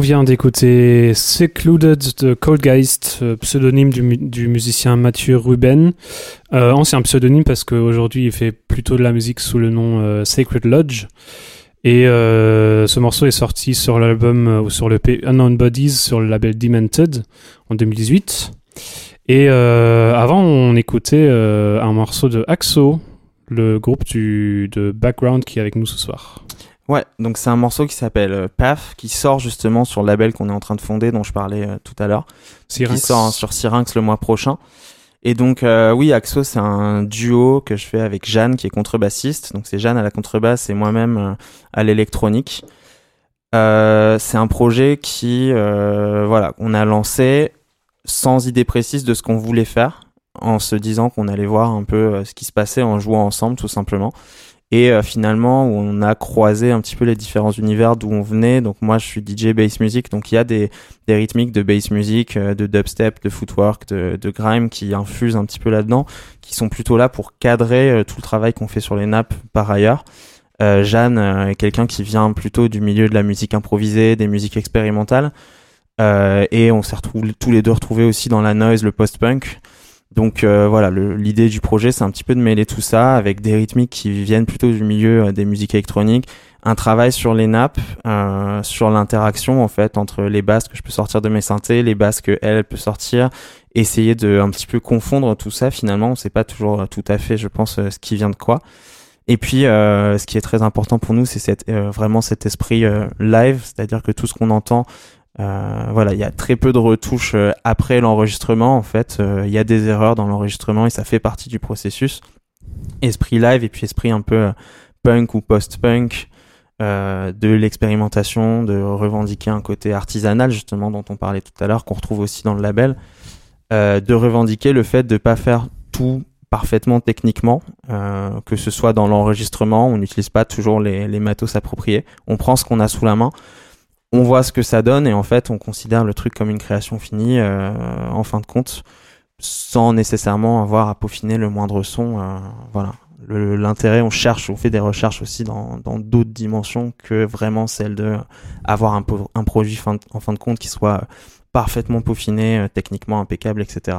Vient d'écouter Secluded de Coldgeist, euh, pseudonyme du, mu- du musicien Mathieu Ruben. Euh, ancien pseudonyme parce qu'aujourd'hui il fait plutôt de la musique sous le nom euh, Sacred Lodge. Et ce morceau est sorti sur l'album ou sur le Unknown Bodies sur le label Demented en 2018. Et avant on écoutait un morceau de Axo, le groupe du, de background qui est avec nous ce soir. Ouais, donc c'est un morceau qui s'appelle euh, Paf, qui sort justement sur le label qu'on est en train de fonder, dont je parlais euh, tout à l'heure. Syrinx. Qui sort hein, sur Syrinx le mois prochain. Et donc, euh, oui, Axo, c'est un duo que je fais avec Jeanne, qui est contrebassiste. Donc, c'est Jeanne à la contrebasse et moi-même euh, à l'électronique. C'est un projet qui, voilà, on a lancé sans idée précise de ce qu'on voulait faire, en se disant qu'on allait voir un peu ce qui se passait en jouant ensemble, tout simplement. Et euh, finalement, on a croisé un petit peu les différents univers d'où on venait. Donc moi, je suis DJ bass music, donc il y a des, des rythmiques de bass music, euh, de dubstep, de footwork, de, de grime qui infusent un petit peu là-dedans, qui sont plutôt là pour cadrer euh, tout le travail qu'on fait sur les nappes par ailleurs. Euh, Jeanne euh, est quelqu'un qui vient plutôt du milieu de la musique improvisée, des musiques expérimentales. Euh, et on s'est tous les deux retrouvés aussi dans la noise, le post-punk. Donc euh, voilà, l'idée du projet, c'est un petit peu de mêler tout ça avec des rythmiques qui viennent plutôt du milieu euh, des musiques électroniques, un travail sur les nappes, euh, sur l'interaction en fait entre les basses que je peux sortir de mes synthés, les basses que elle peut sortir, essayer de un petit peu confondre tout ça. Finalement, on sait pas toujours euh, tout à fait, je pense, euh, ce qui vient de quoi. Et puis, ce qui est très important pour nous, c'est vraiment cet esprit live, c'est-à-dire que tout ce qu'on entend, euh, voilà, il y a très peu de retouches euh, après l'enregistrement. En fait, Euh, il y a des erreurs dans l'enregistrement et ça fait partie du processus. Esprit live et puis esprit un peu punk ou post-punk, de l'expérimentation, de revendiquer un côté artisanal justement dont on parlait tout à l'heure, qu'on retrouve aussi dans le label, de revendiquer le fait de pas faire tout parfaitement techniquement, que ce soit dans l'enregistrement, on n'utilise pas toujours les, les matos appropriés, on prend ce qu'on a sous la main, on voit ce que ça donne et en fait on considère le truc comme une création finie euh, en fin de compte, sans nécessairement avoir à peaufiner le moindre son. euh, voilà. L'intérêt, on cherche, on fait des recherches aussi dans d'autres dimensions que vraiment celle de avoir un, un produit en fin de compte qui soit parfaitement peaufiné, euh, techniquement impeccable, etc.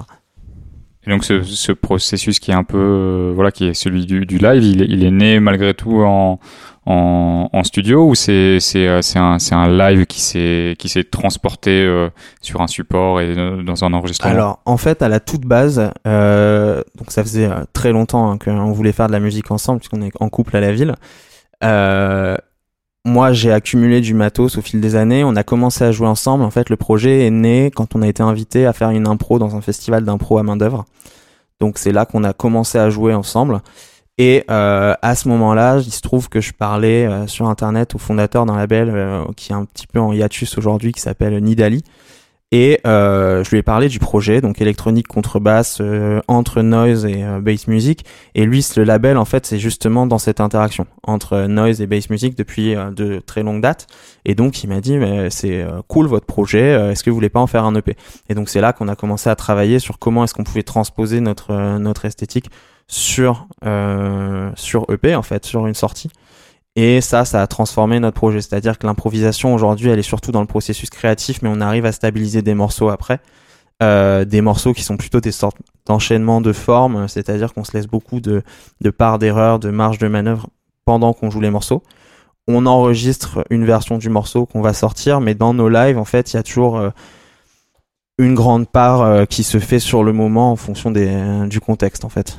Et donc ce, ce processus qui est un peu euh, voilà qui est celui du, du live, il, est- il est né malgré tout en en, en studio ou c'est c'est euh, un c'est un live qui s'est qui s'est transporté euh, sur un support et euh, dans un enregistrement? Alors, en fait, à la toute base, euh, donc ça faisait très longtemps hein, qu'on voulait faire de la musique ensemble, puisqu'on est en couple à la ville. Moi, j'ai accumulé du matos au fil des années. On a commencé à jouer ensemble. En fait, le projet est né quand on a été invité à faire une impro dans un festival d'impro à main d'œuvre. Donc, c'est là qu'on a commencé à jouer ensemble. Et euh, à ce moment-là, il se trouve que je parlais euh, sur Internet au fondateur d'un label euh, qui est un petit peu en hiatus aujourd'hui, qui s'appelle Nidali. Et euh, je lui ai parlé du projet, donc électronique contrebasse euh, entre noise et euh, bass music. Et lui, le label, en fait, c'est justement dans cette interaction entre noise et bass music depuis euh, de très longue date. Et donc, il m'a dit, mais c'est euh, cool votre projet. euh, est-ce que vous voulez pas en faire un EP Et donc, c'est là qu'on a commencé à travailler sur comment est-ce qu'on pouvait transposer notre notre esthétique sur sur EP, en fait, sur une sortie. Et ça, ça a transformé notre projet. C'est-à-dire que l'improvisation aujourd'hui, elle est surtout dans le processus créatif, mais on arrive à stabiliser des morceaux après. Euh, des morceaux qui sont plutôt des sortes d'enchaînements de formes, c'est-à-dire qu'on se laisse beaucoup de, de parts d'erreur, de marge de manœuvre pendant qu'on joue les morceaux. On enregistre une version du morceau qu'on va sortir, mais dans nos lives, en fait, il y a toujours euh, une grande part euh, qui se fait sur le moment en fonction des, du contexte, en fait.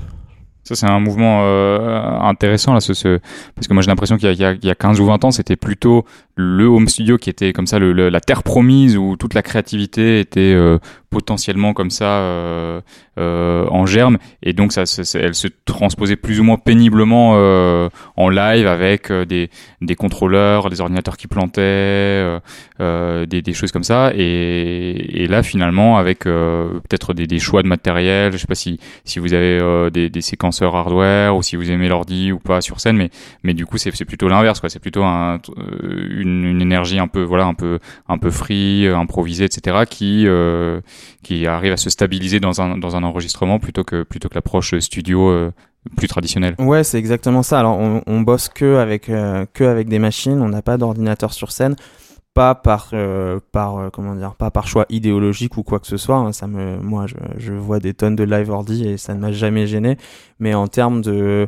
Ça, c'est un mouvement euh, intéressant, là, ce, ce- parce que moi, j'ai l'impression qu'il y, y a- il y a 15 ou 20 ans, c'était plutôt le home studio qui était comme ça, le, le- la terre promise où toute la créativité était euh, potentiellement comme ça euh, euh, en germe. Et donc, ça, se- elle se transposait plus ou moins péniblement euh, en live avec euh, des, des contrôleurs, des ordinateurs qui plantaient, euh, euh, des, des choses comme ça. Et, et là, finalement, avec peut-être des, des choix de matériel, je sais pas si si vous avez des, des séquenceurs hardware ou si vous aimez l'ordi ou pas sur scène mais mais du coup c'est plutôt l'inverse quoi c'est plutôt un, une, une énergie un peu voilà un peu un peu free improvisée etc qui qui arrive à se stabiliser dans un dans un enregistrement plutôt que plutôt que l'approche studio euh, plus traditionnelle Ouais, c'est exactement ça. Alors, on, on bosse que avec euh, que avec des machines. On n'a pas d'ordinateur sur scène pas par euh, par comment dire pas par choix idéologique ou quoi que ce soit hein. ça me moi je, je, vois des tonnes de live ordi et ça ne m'a jamais gêné mais en termes de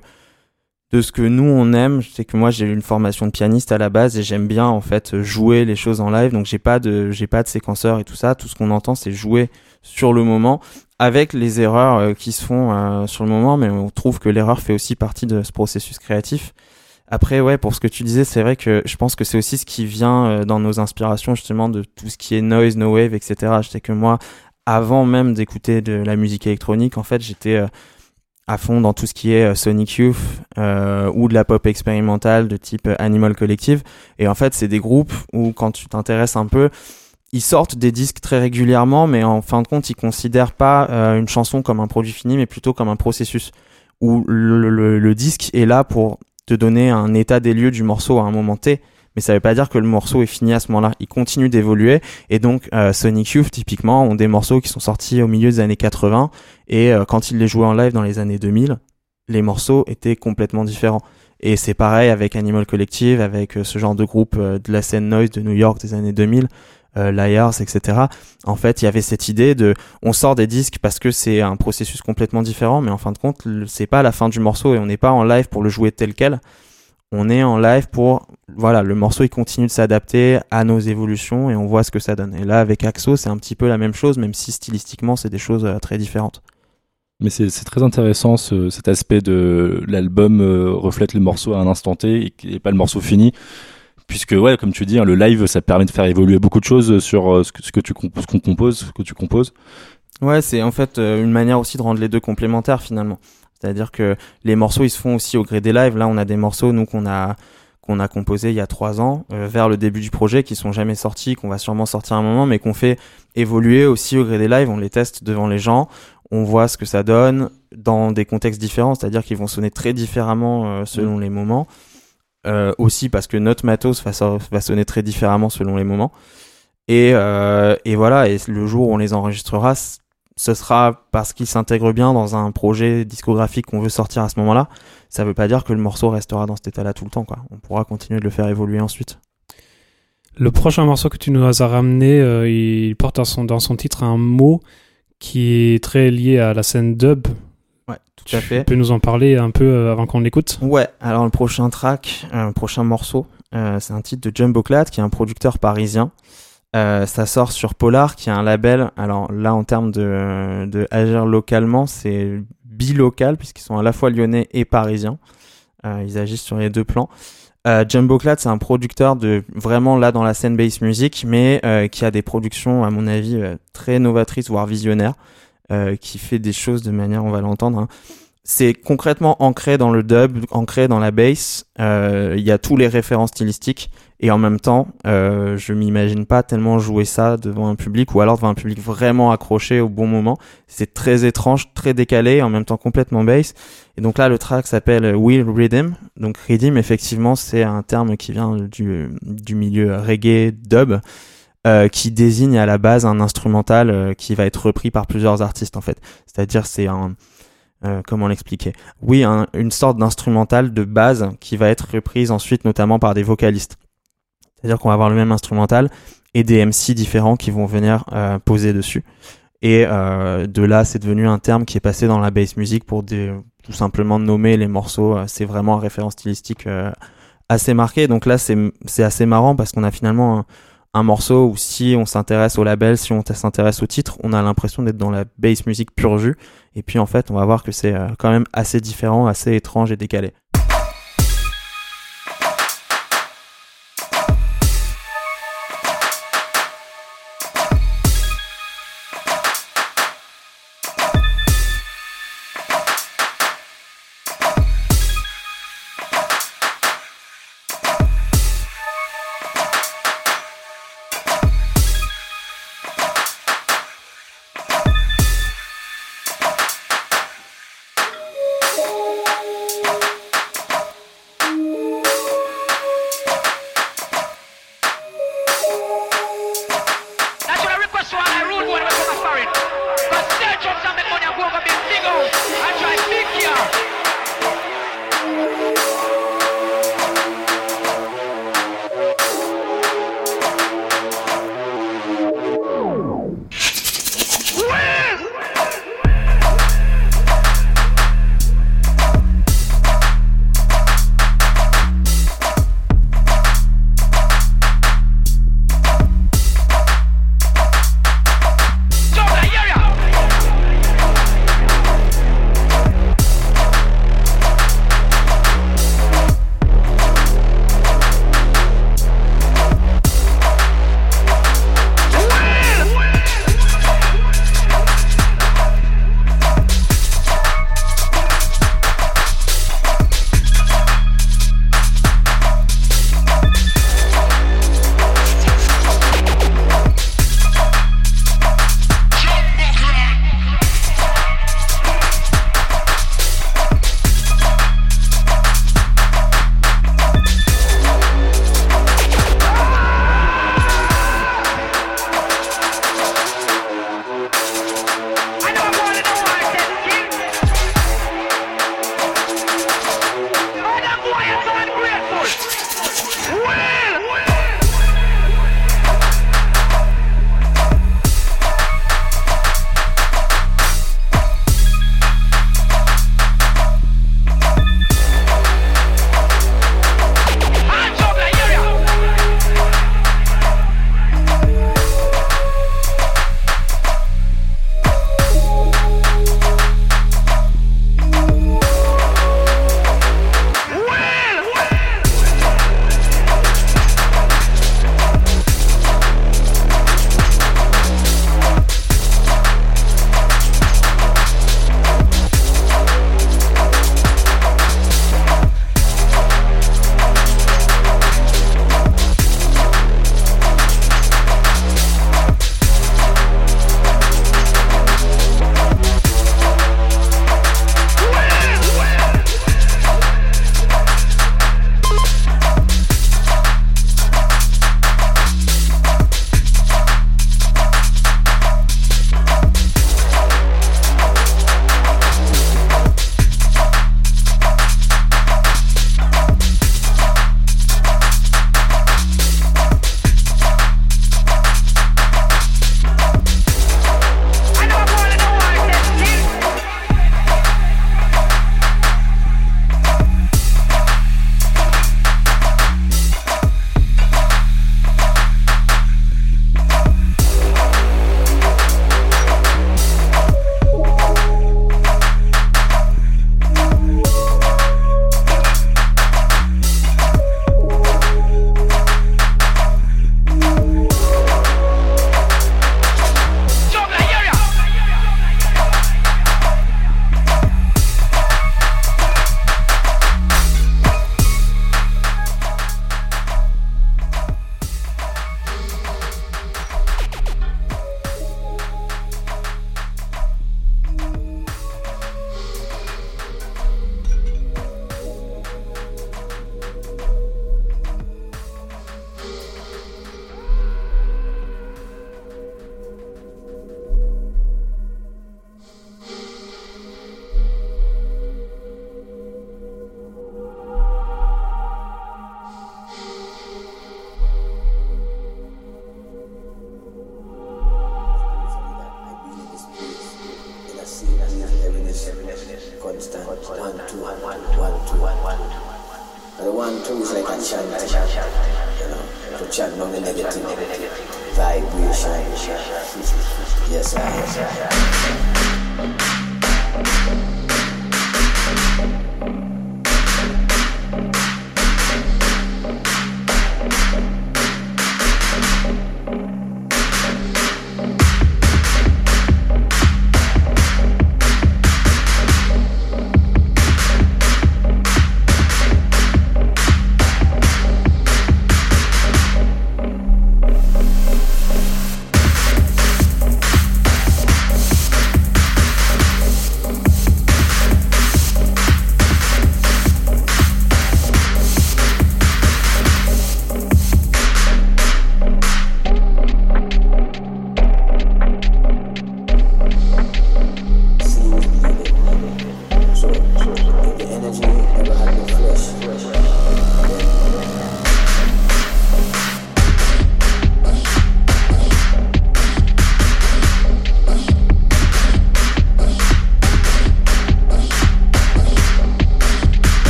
de ce que nous on aime c'est que moi j'ai eu une formation de pianiste à la base et j'aime bien en fait jouer les choses en live. Donc j'ai pas de j'ai pas de séquenceur et tout ça. Tout ce qu'on entend c'est jouer sur le moment avec les erreurs euh, qui se font sur le moment. Mais on trouve que l'erreur fait aussi partie de ce processus créatif. Après, ouais, pour ce que tu disais, c'est vrai que je pense que c'est aussi ce qui vient euh, dans nos inspirations, justement, de tout ce qui est noise, no wave, etc. Je que moi, avant même d'écouter de la musique électronique, en fait, j'étais euh, à fond dans tout ce qui est euh, Sonic Youth ou de la pop expérimentale de type Animal Collective. Et en fait, c'est des groupes où, quand tu t'intéresses un peu, ils sortent des disques très régulièrement, mais en fin de compte, ils considèrent pas une chanson comme un produit fini, mais plutôt comme un processus où le, disque est là pour te donner un état des lieux du morceau à un moment T mais ça veut pas dire que le morceau est fini à ce moment-là. Il continue d'évoluer et donc euh, Sonic Youth typiquement ont des morceaux qui sont sortis au milieu des années 80 et euh, quand ils les jouaient en live dans les années 2000, les morceaux étaient complètement différents. Et c'est pareil avec Animal Collective, avec euh, ce genre de groupe de la scène noise de New York des années 2000 euh, Liars, etc. En fait, il y avait cette idée de, on sort des disques parce que c'est un processus complètement différent, mais en fin de compte, c'est pas la fin du morceau et on n'est pas en live pour le jouer tel quel. On est en live pour, voilà, le morceau il continue de s'adapter à nos évolutions et on voit ce que ça donne. Et là, avec Axo, c'est un petit peu la même chose, même si stylistiquement, c'est des choses euh, très différentes. Mais c'est très intéressant ce, cet aspect de l'album euh, reflète le morceau à un instant T et, pas le morceau fini. Puisque ouais comme tu dis hein, le live ça permet de faire évoluer beaucoup de choses sur euh, ce, que, ce tu composes qu'on compose ce que tu composes. Ouais c'est en fait euh, une manière aussi de rendre les deux complémentaires finalement. C'est-à-dire que les morceaux ils se font aussi au gré des lives. Là on a des morceaux nous qu'on a qu'on a composé il y a trois ans vers le début du projet qui sont jamais sortis qu'on va sûrement sortir un moment mais qu'on fait évoluer aussi au gré des lives. On les teste devant les gens on voit ce que ça donne dans des contextes différents c'est-à-dire qu'ils vont sonner très différemment selon mmh. les moments euh, aussi parce que notre matos va, va, sonner très différemment selon les moments. Et, euh, et voilà, et le jour où on les enregistrera, ce sera parce qu'ils s'intègrent bien dans un projet discographique qu'on veut sortir à ce moment-là. Ça veut pas dire que le morceau restera dans cet état-là tout le temps, quoi. On pourra continuer de le faire évoluer ensuite. Le prochain morceau que tu nous as ramené, euh, il porte dans son, dans son titre un mot qui est très lié à la scène dub Ouais, tout à fait. Tu peux nous en parler un peu euh, avant qu'on l'écoute? Ouais, alors le prochain track, un euh, prochain morceau, euh, c'est un titre de Jumbo Clad, qui est un producteur parisien. Euh, ça sort sur Polar, qui est un label. Alors là, en termes de, de agir localement, c'est bilocal, puisqu'ils sont à la fois lyonnais et parisiens. Euh, ils agissent sur les deux plans. Euh, Jumbo Clad, c'est un producteur de vraiment là dans la scène bass music, mais qui a des productions, à mon avis, très novatrices, voire visionnaires. Euh, qui fait des choses de manière, on va l'entendre, hein. c'est concrètement ancré dans le dub, ancré dans la bass. Euh, il y a tous les références stylistiques et en même temps, euh, je m'imagine pas tellement jouer ça devant un public ou alors devant un public vraiment accroché au bon moment. C'est très étrange, très décalé, en même temps complètement bass. Et donc là, le track s'appelle Will Rhythm. Donc rhythm, effectivement, c'est un terme qui vient du, milieu reggae dub. Euh, qui désigne à la base un instrumental euh, qui va être repris par plusieurs artistes en fait. C'est-à-dire c'est un euh, comment l'expliquer? Oui, une sorte d'instrumental de base qui va être reprise ensuite notamment par des vocalistes. C'est-à-dire qu'on va avoir le même instrumental et des MC différents qui vont venir poser dessus. Et de là, c'est devenu un terme qui est passé dans la bass music pour tout simplement nommer les morceaux. c'est vraiment un référence stylistique assez marqué. Donc là, c'est assez marrant parce qu'on a finalement un morceau où si on s'intéresse au label, si on s'intéresse au titre, on a l'impression d'être dans la bass music pure jus. Et puis en fait, on va voir que c'est euh, quand même assez différent, assez étrange et décalé.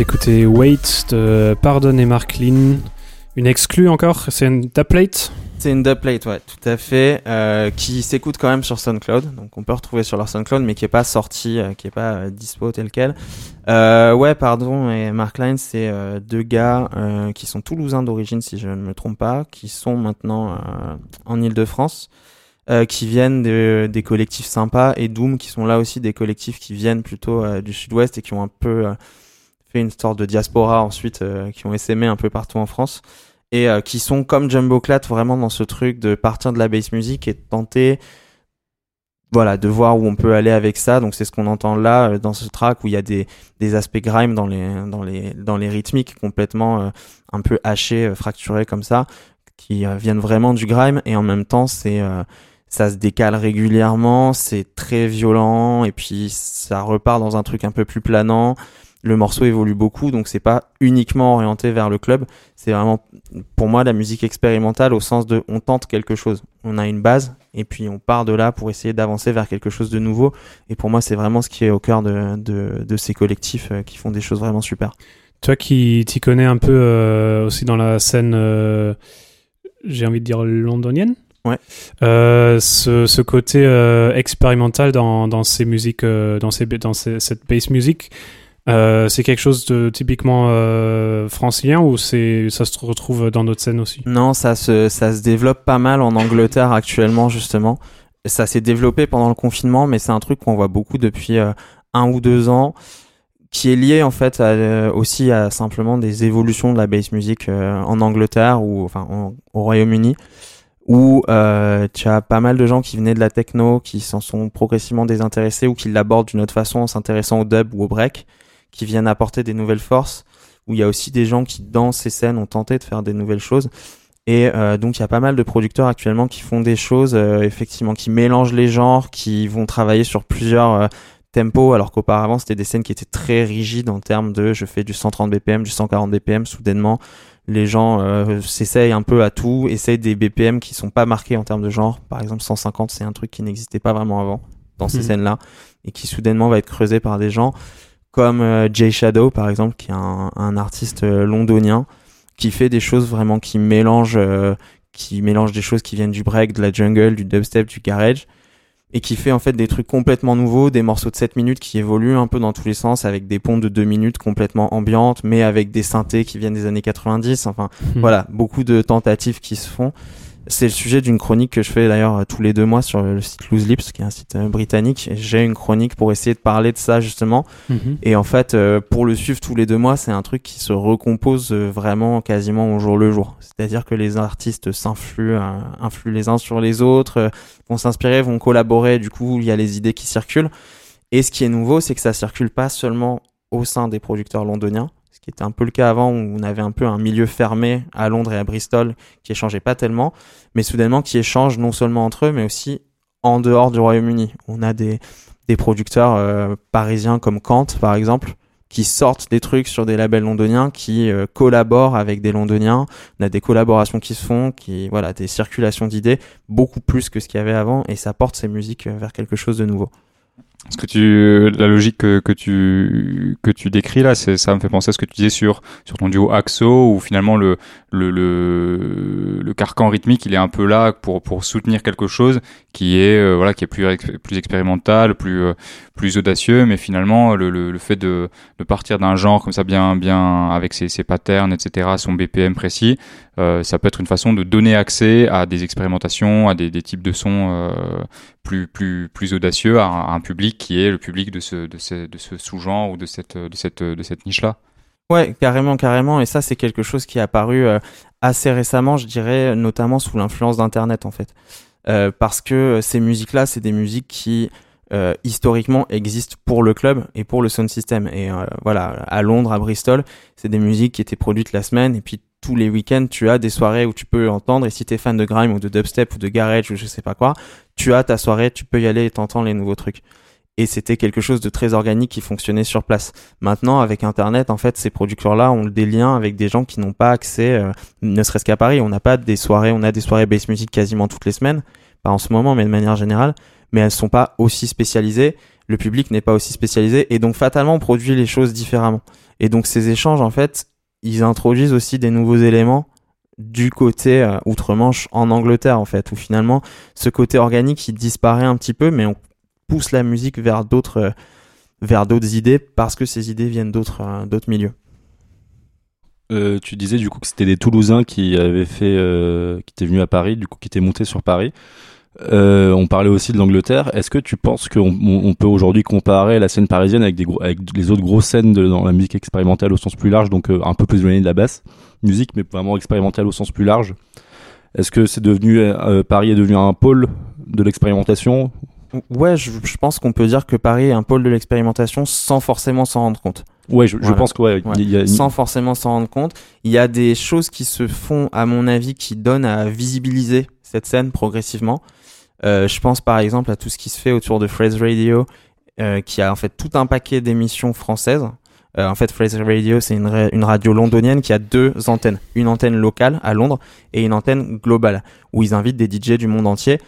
D'écouter Wait de Pardon et Marklin. Une exclue encore C'est une dubplate C'est une dubplate, ouais, tout à fait. Euh, qui s'écoute quand même sur SoundCloud. Donc on peut retrouver sur leur SoundCloud, mais qui est pas sorti, euh, qui est pas euh, dispo tel quel. ouais, Pardon et Marklin, c'est deux gars qui sont toulousains d'origine, si je ne me trompe pas, qui sont maintenant en Ile-de-France. qui viennent des collectifs sympas et Doom qui sont là aussi des collectifs qui viennent plutôt du sud-ouest et qui ont un peu fait une sorte de diaspora ensuite euh, qui ont essaimé un peu partout en France et euh, qui sont comme Jumbo Clat vraiment dans ce truc de partir de la bass music et de tenter voilà de voir où on peut aller avec ça. Donc c'est ce qu'on entend là euh, dans ce track où il y a des, des aspects grime dans les dans les dans les rythmiques complètement un peu hachés fracturés comme ça qui viennent vraiment du grime et en même temps c'est ça se décale régulièrement c'est très violent et puis ça repart dans un truc un peu plus planant le morceau évolue beaucoup, donc c'est pas uniquement orienté vers le club. C'est vraiment, pour moi, la musique expérimentale au sens de on tente quelque chose. On a une base et puis on part de là pour essayer d'avancer vers quelque chose de nouveau. Et pour moi, c'est vraiment ce qui est au cœur de, de, ces collectifs euh, qui font des choses vraiment super. Toi qui t'y connais un peu euh, aussi dans la scène, euh, j'ai envie de dire londonienne. Ouais. ce, ce, côté expérimental dans, dans ces musiques, dans, ces, dans cette bass music, euh, c'est quelque chose de typiquement euh, francilien ou c'est ça se retrouve dans d'autres scènes aussi? Non, ça se, ça se développe pas mal en Angleterre actuellement justement. Ça s'est développé pendant le confinement, mais c'est un truc qu'on voit beaucoup depuis euh, un ou deux ans qui est lié en fait à, aussi à simplement des évolutions de la bass music en Angleterre ou enfin au Royaume-Uni où euh, tu as pas mal de gens qui venaient de la techno, qui s'en sont progressivement désintéressés ou qui l'abordent d'une autre façon en s'intéressant au dub ou au break, qui viennent apporter des nouvelles forces, où il y a aussi des gens qui dans ces scènes ont tenté de faire des nouvelles choses. Et euh, donc il y a pas mal de producteurs actuellement qui font des choses euh, effectivement qui mélangent les genres, qui vont travailler sur plusieurs euh, tempos, alors qu'auparavant c'était des scènes qui étaient très rigides en termes de je fais du 130 BPM, du 140 BPM, soudainement les gens s'essayent un peu à tout, essayent des BPM qui sont pas marqués en termes de genre. Par exemple, 150, c'est un truc qui n'existait pas vraiment avant dans ces mhm. scènes-là et qui soudainement va être creusé par des gens comme euh, Jay Shadow, par exemple, qui est un, artiste euh, londonien qui fait des choses vraiment qui mélangent, qui mélange des choses qui viennent du break, de la jungle, du dubstep, du garage et qui fait en fait des trucs complètement nouveaux, des morceaux de 7 minutes qui évoluent un peu dans tous les sens avec des ponts de 2 minutes complètement ambiantes mais avec des synthés qui viennent des années 90, enfin hmm. voilà, beaucoup de tentatives qui se font c'est le sujet d'une chronique que je fais d'ailleurs euh, tous les deux mois sur le site Loose Lips, qui est un site euh, britannique. Et j'ai une chronique pour essayer de parler de ça justement. Mhm. Et en fait, euh, pour le suivre tous les deux mois, c'est un truc qui se recompose vraiment quasiment au jour le jour. C'est-à-dire que les artistes s'influent, influent les uns sur les autres, vont s'inspirer, vont collaborer. Du coup, il y a les idées qui circulent. Et ce qui est nouveau, c'est que ça circule pas seulement au sein des producteurs londoniens, ce qui était un peu le cas avant où on avait un peu un milieu fermé à Londres et à Bristol qui échangeait pas tellement, mais soudainement qui échangent non seulement entre eux, mais aussi en dehors du Royaume-Uni. On a des, des producteurs euh, parisiens comme Kant, par exemple, qui sortent des trucs sur des labels londoniens, qui euh, collaborent avec des londoniens. On a des collaborations qui se font, qui voilà, des circulations d'idées, beaucoup plus que ce qu'il y avait avant, et ça porte ces musiques euh, vers quelque chose de nouveau. Ce que tu, la logique que, que tu que tu décris là, c'est ça me fait penser à ce que tu disais sur sur ton duo Axo, où finalement le le le, le carcan rythmique, il est un peu là pour pour soutenir quelque chose qui est euh, voilà qui est plus plus expérimental, plus euh, plus audacieux, mais finalement le, le, le fait de de partir d'un genre comme ça bien bien avec ses ses patterns etc, son BPM précis, euh, ça peut être une façon de donner accès à des expérimentations, à des, des types de sons plus, plus, plus audacieux à un, public qui est le public de ce, de de ce sous-genre ou de cette, de cette, de cette niche-là. Ouais, carrément, carrément. Et ça, c'est quelque chose qui est apparu euh, assez récemment, je dirais, notamment sous l'influence d'Internet, en fait. Euh, parce que ces musiques-là, c'est des musiques qui euh, historiquement existent pour le club et pour le sound system. Et voilà, à Londres, à Bristol, c'est des musiques qui étaient produites la semaine et puis tous les week-ends, tu as des soirées où tu peux entendre, et si t'es fan de grime ou de dubstep ou de garage ou je sais pas quoi, tu as ta soirée, tu peux y aller et t'entends les nouveaux trucs. Et c'était quelque chose de très organique qui fonctionnait sur place. Maintenant, avec Internet, en fait, ces producteurs-là ont des liens avec des gens qui n'ont pas accès, euh, ne serait-ce qu'à Paris. On n'a pas des soirées, on a des soirées bass music quasiment toutes les semaines, pas en ce moment, mais de manière générale. Mais elles sont pas aussi spécialisées. Le public n'est pas aussi spécialisé, et donc fatalement, on produit les choses différemment. Et donc ces échanges, en fait, ils introduisent aussi des nouveaux éléments du côté euh, outre-Manche en Angleterre en fait où finalement ce côté organique il disparaît un petit peu mais on pousse la musique vers d'autres euh, vers d'autres idées parce que ces idées viennent d'autres euh, d'autres milieux. tu disais du coup que c'était des Toulousains qui avaient fait qui étaient venus à Paris du coup qui étaient montés sur Paris. Euh, on parlait aussi de l'Angleterre. Est-ce que tu penses qu'on peut aujourd'hui comparer la scène parisienne avec, les autres grosses scènes dans la musique expérimentale au sens plus large, donc euh, un peu plus éloigné de la basse musique, mais vraiment expérimentale au sens plus large? Est-ce que c'est devenu euh, Paris est devenu un pôle de l'expérimentation Ouais, je, pense qu'on peut dire que Paris est un pôle de l'expérimentation sans forcément s'en rendre compte. Ouais, je, pense que ouais, Y a... sans forcément s'en rendre compte. Il y a des choses qui se font, à mon avis, qui donnent à visibiliser cette scène progressivement. Euh, je pense par exemple à tout ce qui se fait autour de Phrase Radio, euh, qui a en fait tout un paquet d'émissions françaises. Euh, en fait, Phrase Radio, c'est une, une, radio londonienne qui a deux antennes. Une antenne locale à Londres et une antenne globale, où ils invitent des DJ du monde entier,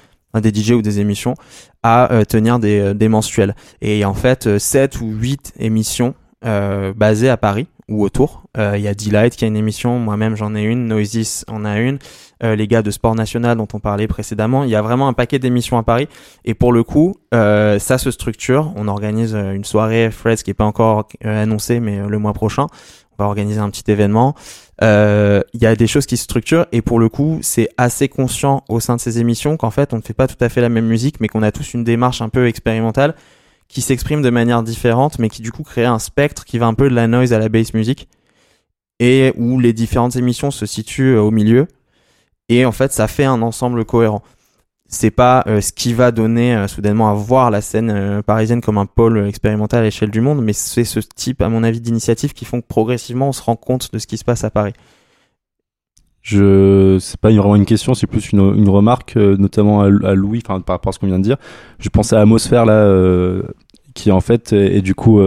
des DJ ou des émissions, à tenir des, des mensuels. Et en fait, 7 ou 8 émissions basées à Paris, ou autour. Il y a Delight qui a une émission, moi-même j'en ai une, Noises en a une, euh, les gars de Sport National dont on parlait précédemment. Il y a vraiment un paquet d'émissions à Paris. Et pour le coup, euh, ça se structure. On organise euh, une soirée Freds qui est pas encore annoncée, mais le mois prochain, on va organiser un petit événement. Il y a des choses qui se structurent et pour le coup, c'est assez conscient au sein de ces émissions qu'en fait, on ne fait pas tout à fait la même musique, mais qu'on a tous une démarche un peu expérimentale qui s'expriment de manière différente, mais qui du coup créent un spectre qui va un peu de la noise à la bass music, et où les différentes émissions se situent euh, au milieu, et en fait ça fait un ensemble cohérent. C'est pas euh, ce qui va donner euh, soudainement à voir la scène euh, parisienne comme un pôle expérimental à l'échelle du monde, mais c'est ce type, à mon avis, d'initiatives qui font que progressivement on se rend compte de ce qui se passe à Paris. Je, c'est pas vraiment une question, c'est plus une, remarque, notamment à, Louis, par rapport à ce qu'on vient de dire. Je pensais à Atmosphère qui en fait est, du coup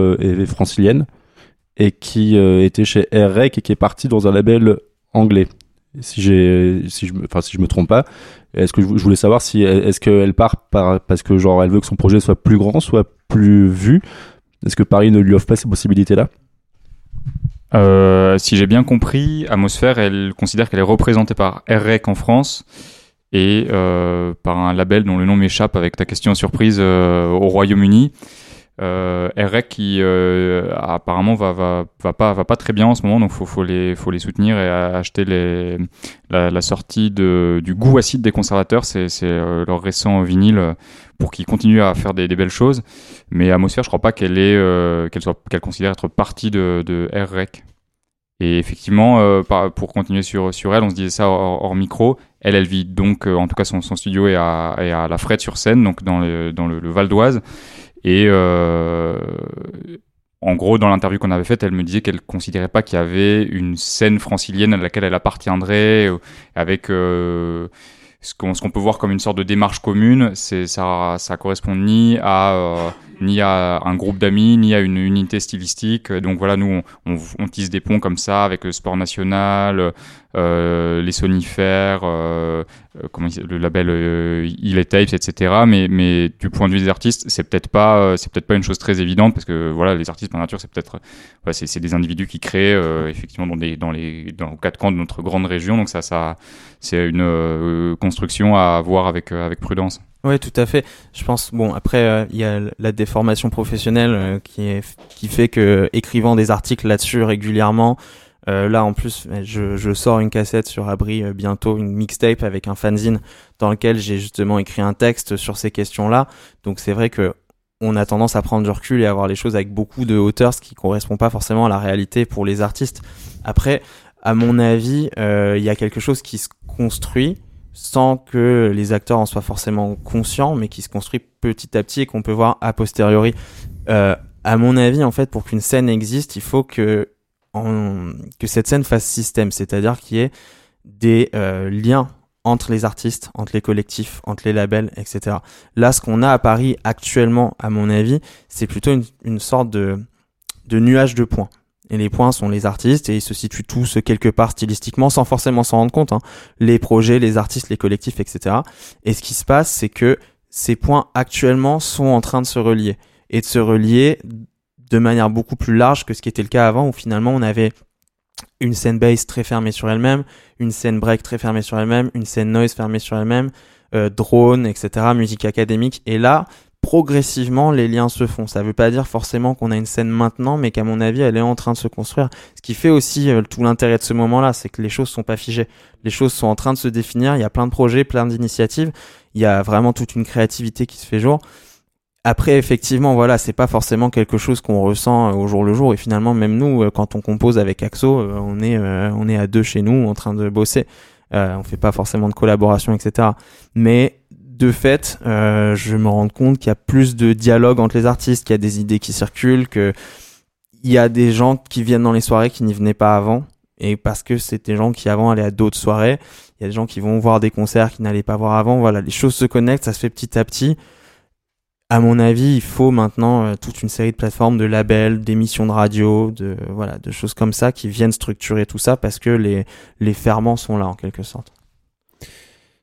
francilienne et qui était chez RREC et qui est partie dans un label anglais. Si j'ai, si je, enfin si je me trompe pas, est-ce que je, voulais savoir si est-ce qu'elle part par, parce que genre elle veut que son projet soit plus grand, soit plus vu? Est-ce que Paris ne lui offre pas ces possibilités-là? Euh, si j'ai bien compris, Atmosphère, elle considère qu'elle est représentée par RREC en France et euh, par un label dont le nom m'échappe avec ta question surprise euh, au Royaume-Uni. Euh, RREC qui euh, apparemment va, va, pas, très bien en ce moment, donc faut, faut, les, soutenir et acheter la, sortie du goût acide des conservateurs, c'est euh, leur récent vinyle pour qu'ils continuent à faire des, belles choses. Mais Atmosphère, je crois pas qu'elle euh, considère être partie de, de RREC. Et effectivement, pour continuer sur, elle, on se disait ça hors, micro. Elle, vit donc, en tout cas, son, studio est à, la Frette sur Seine, donc dans le Val d'Oise. Et euh, en gros, dans l'interview qu'on avait faite, elle me disait qu'elle considérait pas qu'il y avait une scène francilienne à laquelle elle appartiendrait, euh, avec euh, ce qu'on peut voir comme une sorte de démarche commune. Ça, ça correspond ni à euh, ni à un groupe d'amis, ni à une unité stylistique. Donc voilà, nous, on, tisse des ponts comme ça avec le sport national, euh, les sonifères, euh, le label Il est Tapes, etc. Mais, du point de vue des artistes, c'est peut-être pas, c'est peut-être pas une chose très évidente parce que voilà, les artistes par nature, c'est peut-être, des individus qui créent effectivement dans des, dans les, dans quatre coins de notre grande région. Donc ça, ça, c'est une euh, construction à voir avec, euh, avec prudence. Oui, tout à fait. Je pense, bon, après, euh, il y a la déformation professionnelle qui, qui fait que écrivant des articles là-dessus régulièrement, là en plus, je, je sors une cassette sur Abri bientôt, une mixtape avec un fanzine dans lequel j'ai justement écrit un texte sur ces questions-là. Donc c'est vrai que on a tendance à prendre du recul et à voir les choses avec beaucoup de hauteur, ce qui correspond pas forcément à la réalité pour les artistes. Après, à mon avis, il y a quelque chose qui se construit sans que les acteurs en soient forcément conscients, mais qui se construit petit à petit et qu'on peut voir a posteriori. Euh, à mon avis, en fait, pour qu'une scène existe, il faut que, que cette scène fasse système, c'est-à-dire qu'il y ait des euh, liens entre les artistes, entre les collectifs, entre les labels, etc. Là, ce qu'on a à Paris actuellement, à mon avis, c'est plutôt une, sorte de nuage de points. Et les points sont les artistes et ils se situent tous quelque part stylistiquement sans forcément s'en rendre compte. hein les projets, les artistes, les collectifs, etc. Et ce qui se passe, c'est que ces points actuellement sont en train de se relier et de se relier de manière beaucoup plus large que ce qui était le cas avant où finalement on avait une scène bass très fermée sur elle-même, une scène break très fermée sur elle-même, une scène noise fermée sur elle-même, euh, drone, etc., musique académique. Et là, progressivement, les liens se font. Ça veut pas dire forcément qu'on a une scène maintenant, mais qu'à mon avis, elle est en train de se construire. Ce qui fait aussi euh, tout l'intérêt de ce moment-là, c'est que les choses sont pas figées. Les choses sont en train de se définir. Il y a plein de projets, plein d'initiatives. Il y a vraiment toute une créativité qui se fait jour. Après, effectivement, voilà, c'est pas forcément quelque chose qu'on ressent euh, au jour le jour. Et finalement, même nous, euh, quand on compose avec Axo, on est, on est à deux chez nous, en train de bosser. Euh, on fait pas forcément de collaboration, etc. Mais de fait, euh, je me rends compte qu'il y a plus de dialogue entre les artistes, qu'il y a des idées qui circulent, que il y a des gens qui viennent dans les soirées qui n'y venaient pas avant. Et parce que c'est des gens qui avant allaient à d'autres soirées, il y a des gens qui vont voir des concerts qu'ils n'allaient pas voir avant. Voilà, les choses se connectent, ça se fait petit à petit. À mon avis, il faut maintenant euh, toute une série de plateformes, de labels, d'émissions de radio, de voilà, de choses comme ça qui viennent structurer tout ça parce que les les ferments sont là en quelque sorte.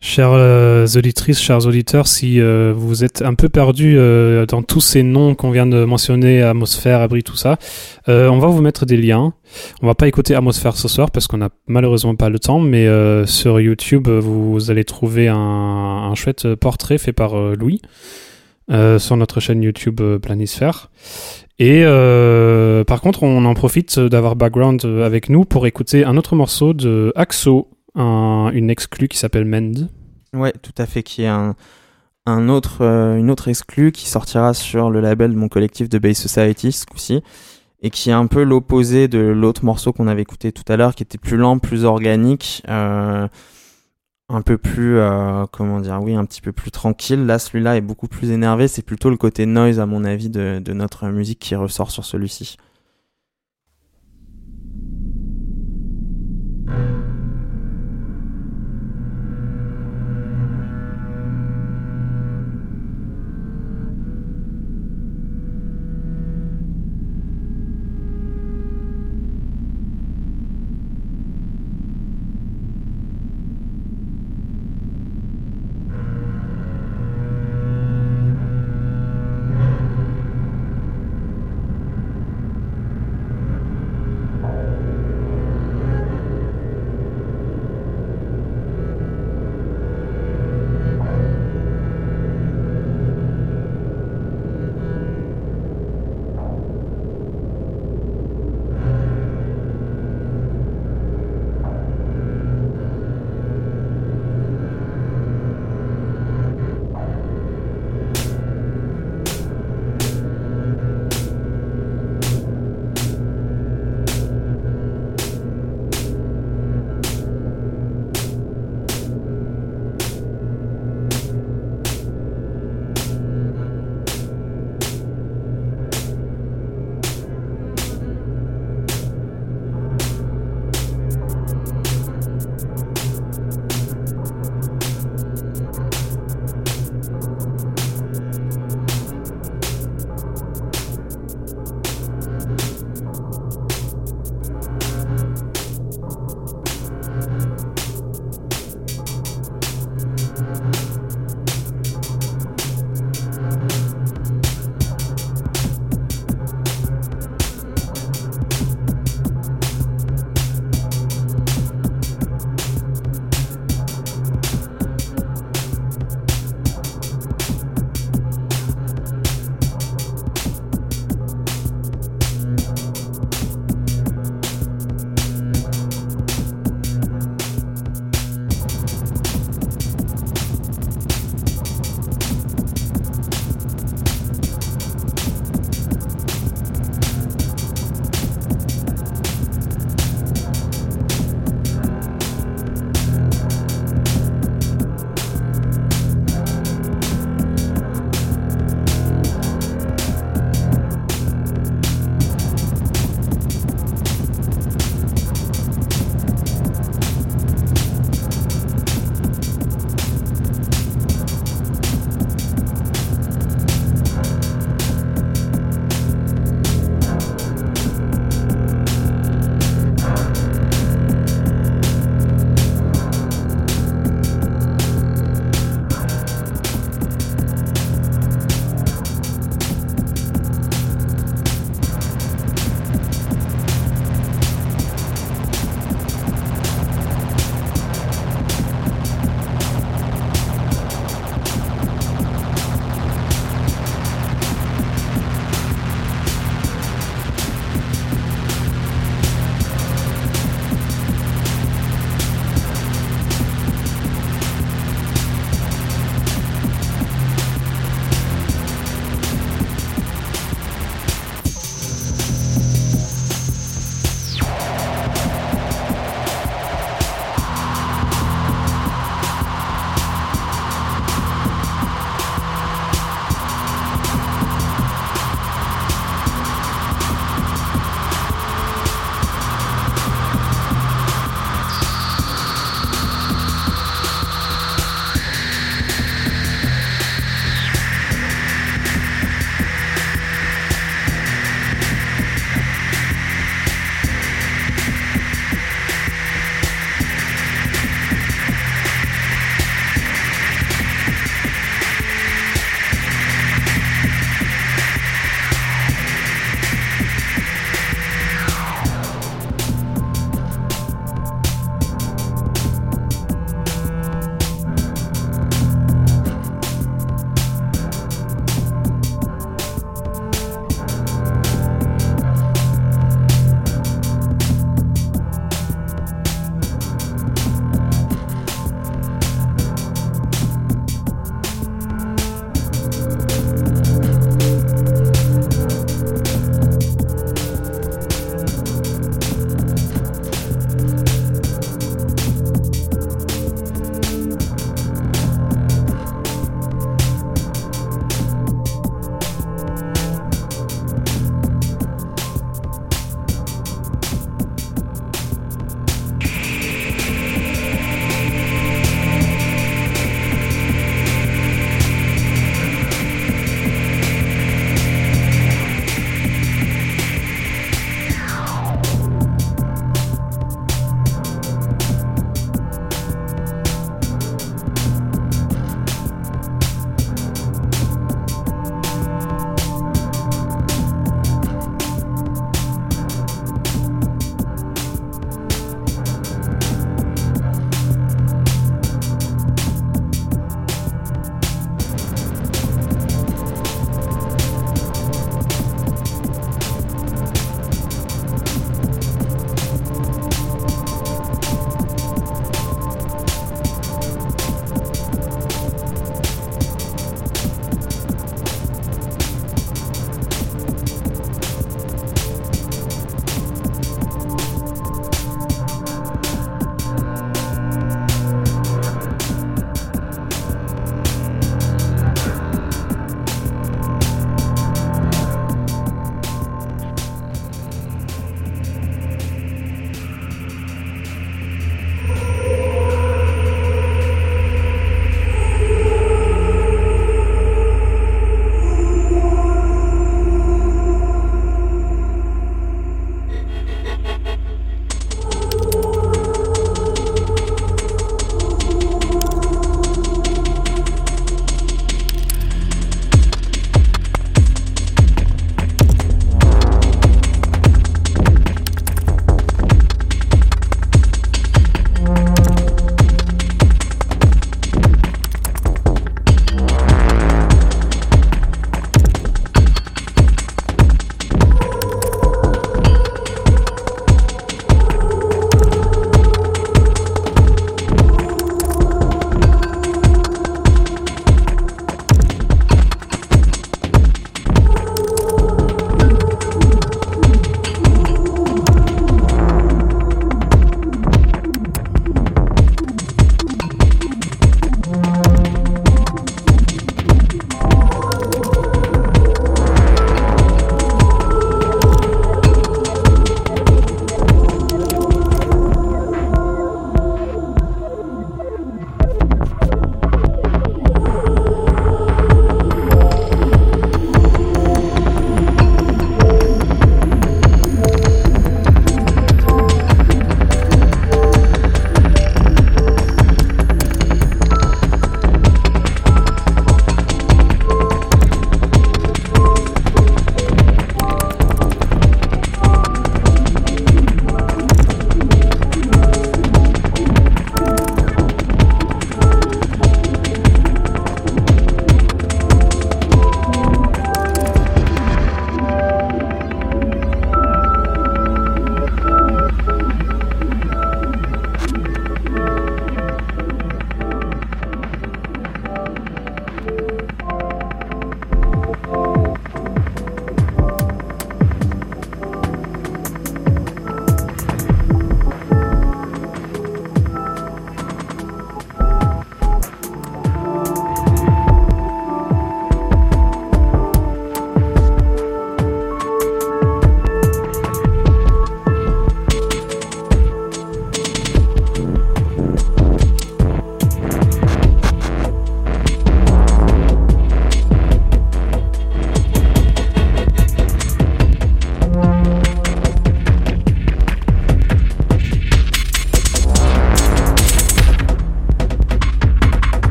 Chères euh, auditrices, chers auditeurs, si euh, vous êtes un peu perdus euh, dans tous ces noms qu'on vient de mentionner, Atmosphère, Abri, tout ça, euh, on va vous mettre des liens. On va pas écouter Atmosphère ce soir parce qu'on n'a malheureusement pas le temps, mais euh, sur YouTube, vous allez trouver un, un chouette portrait fait par Louis sur notre chaîne YouTube Planisphère. Et par contre, on en profite d'avoir Background avec nous pour écouter un autre morceau de Axo, un- une exclue qui s'appelle Mend. Ouais, tout à fait, qui est un, un autre, euh, une autre exclue qui sortira sur le label de mon collectif de Bay Society ce coup-ci et qui est un peu l'opposé de l'autre morceau qu'on avait écouté tout à l'heure qui était plus lent, plus organique, euh, un peu plus, euh, comment dire, oui, un petit peu plus tranquille. Là, celui-là est beaucoup plus énervé. C'est plutôt le côté noise, à mon avis, de notre musique qui ressort sur celui-ci.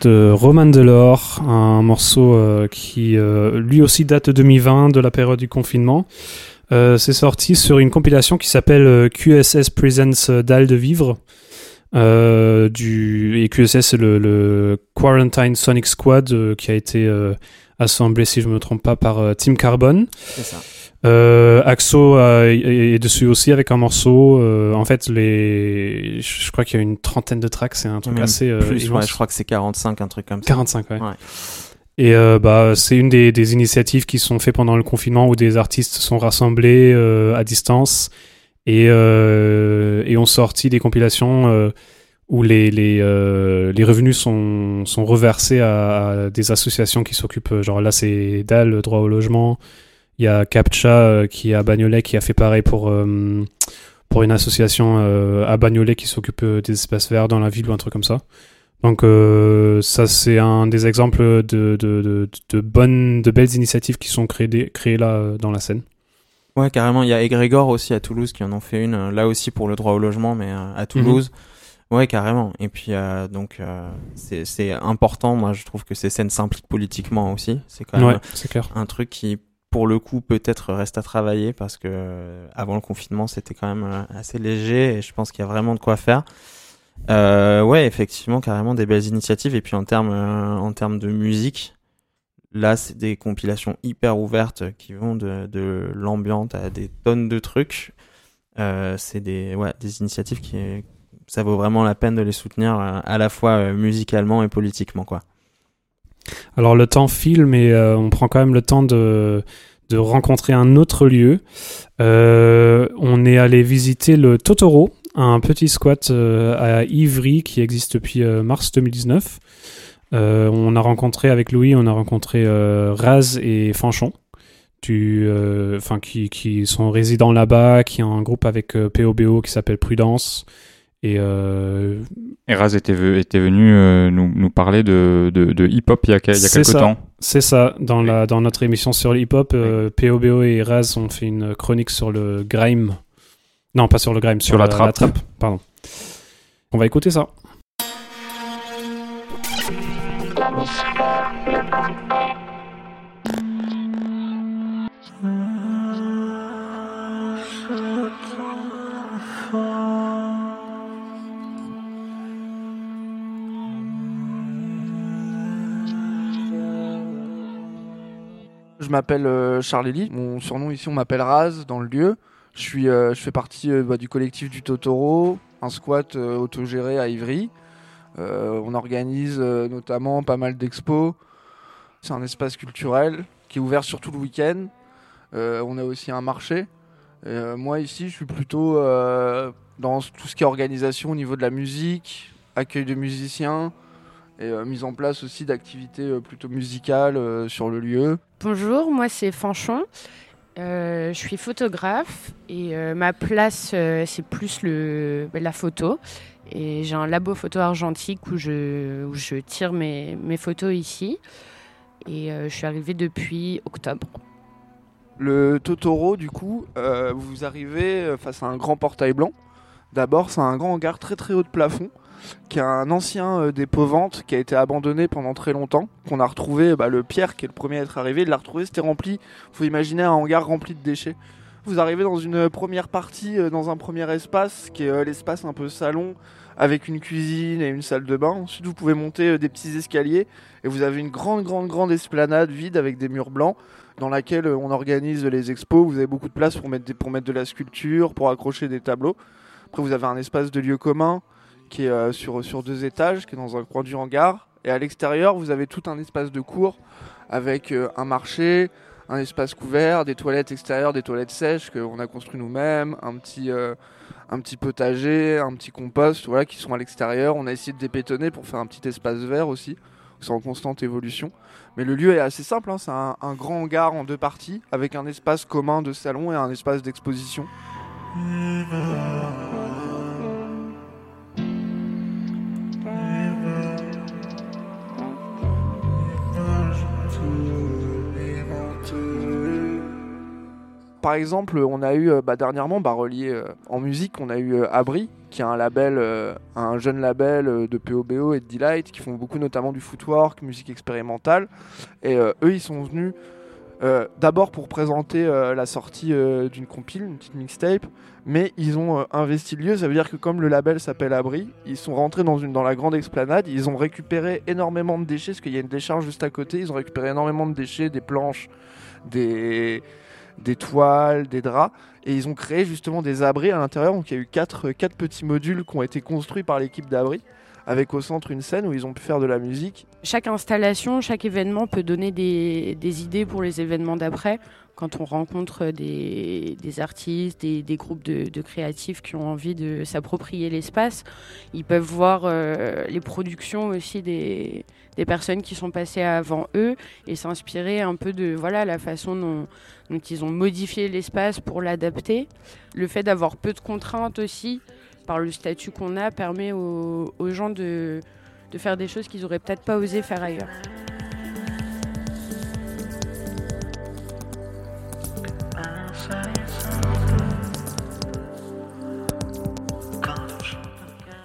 De Roman Delors, un morceau euh, qui euh, lui aussi date de 2020, de la période du confinement. Euh, c'est sorti sur une compilation qui s'appelle euh, QSS Presents Dalle de Vivre. Euh, du, et QSS, c'est le, le Quarantine Sonic Squad euh, qui a été euh, assemblé, si je me trompe pas, par euh, Team Carbon. C'est ça. Euh, Axo euh, est, dessus aussi avec un morceau. Euh, en fait, les, je crois qu'il y a une trentaine de tracks. C'est un truc Même assez Plus, ouais, je crois que c'est 45, un truc comme ça. 45, ouais. Ouais. Et bah, c'est une des, des initiatives qui sont faites pendant le confinement où des artistes sont rassemblés à distance et, et ont sorti des compilations où les, les, euh, les revenus sont, sont reversés à, à des associations qui s'occupent. Genre là, c'est DAL, droit au logement. Il y a Captcha euh, qui est à Bagnolet qui a fait pareil pour, euh, pour une association euh, à Bagnolet qui s'occupe des espaces verts dans la ville ou un truc comme ça. Donc euh, ça c'est un des exemples de, de, de, de bonnes, de belles initiatives qui sont créées, créées là dans la scène. Ouais, carrément. Il y a Egrégor aussi à Toulouse qui en ont fait une, là aussi pour le droit au logement, mais à Toulouse. Ouais, carrément. Et puis, euh, donc, euh, c'est important. Moi, je trouve que ces scènes s'impliquent politiquement aussi. C'est quand même Ouais, clair. un truc qui, pour le coup, peut-être reste à travailler parce que euh, avant le confinement, c'était quand même euh, assez léger et je pense qu'il y a vraiment de quoi faire. Euh, ouais, effectivement, carrément des belles initiatives. Et puis en termes en termes de musique, là, c'est des compilations hyper ouvertes qui vont de, de l'ambiante à des tonnes de trucs. C'est des ouais des initiatives qui ça vaut vraiment la peine de les soutenir à la fois musicalement et politiquement quoi. Alors le temps file, mais euh, on prend quand même le temps de, rencontrer un autre lieu. Euh, on est allé visiter le Totoro, un petit squat euh, à Ivry qui existe depuis mars 2019. Euh, on a rencontré avec Louis, on a rencontré Raz et Fanchon, qui, sont résidents là-bas, qui ont un groupe avec POBO qui s'appelle Prudence. Et euh, était, ve- était venu euh, nous, nous parler de, de, de hip-hop il y a, il y a C'est quelques ça. temps. C'est ça, dans, la, dans notre émission sur le hip-hop, euh, POBO et Raz ont fait une chronique sur le grime. Non, pas sur le grime, sur, Sur la trappe. Pardon. On va écouter ça. Je m'appelle euh, Charles. Mon surnom ici, on m'appelle Raz dans le lieu. Je, suis, euh, je fais partie euh, bah, du collectif du Totoro, un squat autogéré à Ivry. On organise notamment pas mal d'expos. C'est un espace culturel qui est ouvert surtout le week-end. On a aussi un marché. Moi ici, je suis plutôt dans tout ce qui est organisation au niveau de la musique, accueil de musiciens et euh, mise en place aussi d'activités euh, plutôt musicales euh, sur le lieu. Bonjour, moi c'est Fanchon. Euh, je suis photographe et euh, ma place euh, c'est plus le, la photo. Et j'ai un labo photo argentique où je, où je tire mes, mes photos ici. Et je suis arrivée depuis octobre. Le Totoro, du coup, vous arrivez face à un grand portail blanc. D'abord, c'est un grand hangar très très haut de plafond, qui a un ancien euh, dépôt vente qui a été abandonné pendant très longtemps, qu'on a retrouvé, bah, le Pierre qui est le premier à être arrivé, il l'a retrouvé, c'était rempli, faut imaginer un hangar rempli de déchets. Vous arrivez dans une euh, première partie, euh, dans un premier espace, qui est euh, l'espace un peu salon, avec une cuisine et une salle de bain. Ensuite, vous pouvez monter des petits escaliers, et vous avez une grande grande grande esplanade vide avec des murs blancs dans laquelle on organise les expos. Vous avez beaucoup de place pour mettre, des- pour mettre de la sculpture, pour accrocher des tableaux. Après, vous avez un espace de lieu commun qui est euh, sur, sur deux étages, qui est dans un coin du hangar. Et à l'extérieur, vous avez tout un espace de cours avec euh, un marché, un espace couvert, des toilettes extérieures, des toilettes sèches qu'on a construit nous-mêmes, un petit, euh, un petit potager, un petit compost, voilà, qui sont à l'extérieur. On a essayé de dépétonner pour faire un petit espace vert aussi. C'est en constante évolution. Mais le lieu est assez simple, hein, c'est un, un grand hangar en deux parties, avec un espace commun de salon et un espace d'exposition. Par exemple, on a eu euh, bah, dernièrement, bah, relié euh, en musique, on a eu euh, Abri, qui est un label, un jeune label de POBO et de Delight, qui font beaucoup notamment du footwork, musique expérimentale. Et eux, ils sont venus d'abord pour présenter la sortie d'une compile, une petite mixtape, mais ils ont investi le lieu. Ça veut dire que comme le label s'appelle Abri, ils sont rentrés dans, dans la grande explanade, ils ont récupéré énormément de déchets, parce qu'il y a une décharge juste à côté, ils ont récupéré énormément de déchets, des planches, des, des toiles, des draps, et ils ont créé justement des abris à l'intérieur. Donc il y a eu quatre, petits modules qui ont été construits par l'équipe d'Abri, avec au centre une scène où ils ont pu faire de la musique. Chaque installation, chaque événement peut donner des idées pour les événements d'après. Quand on rencontre des, artistes, des, groupes de, créatifs qui ont envie de s'approprier l'espace, ils peuvent voir euh, les productions aussi des, personnes qui sont passées avant eux et s'inspirer un peu de voilà la façon dont, ils ont modifié l'espace pour l'adapter. Le fait d'avoir peu de contraintes aussi, par le statut qu'on a, permet aux, gens de, de faire des choses qu'ils auraient peut-être pas osé faire ailleurs.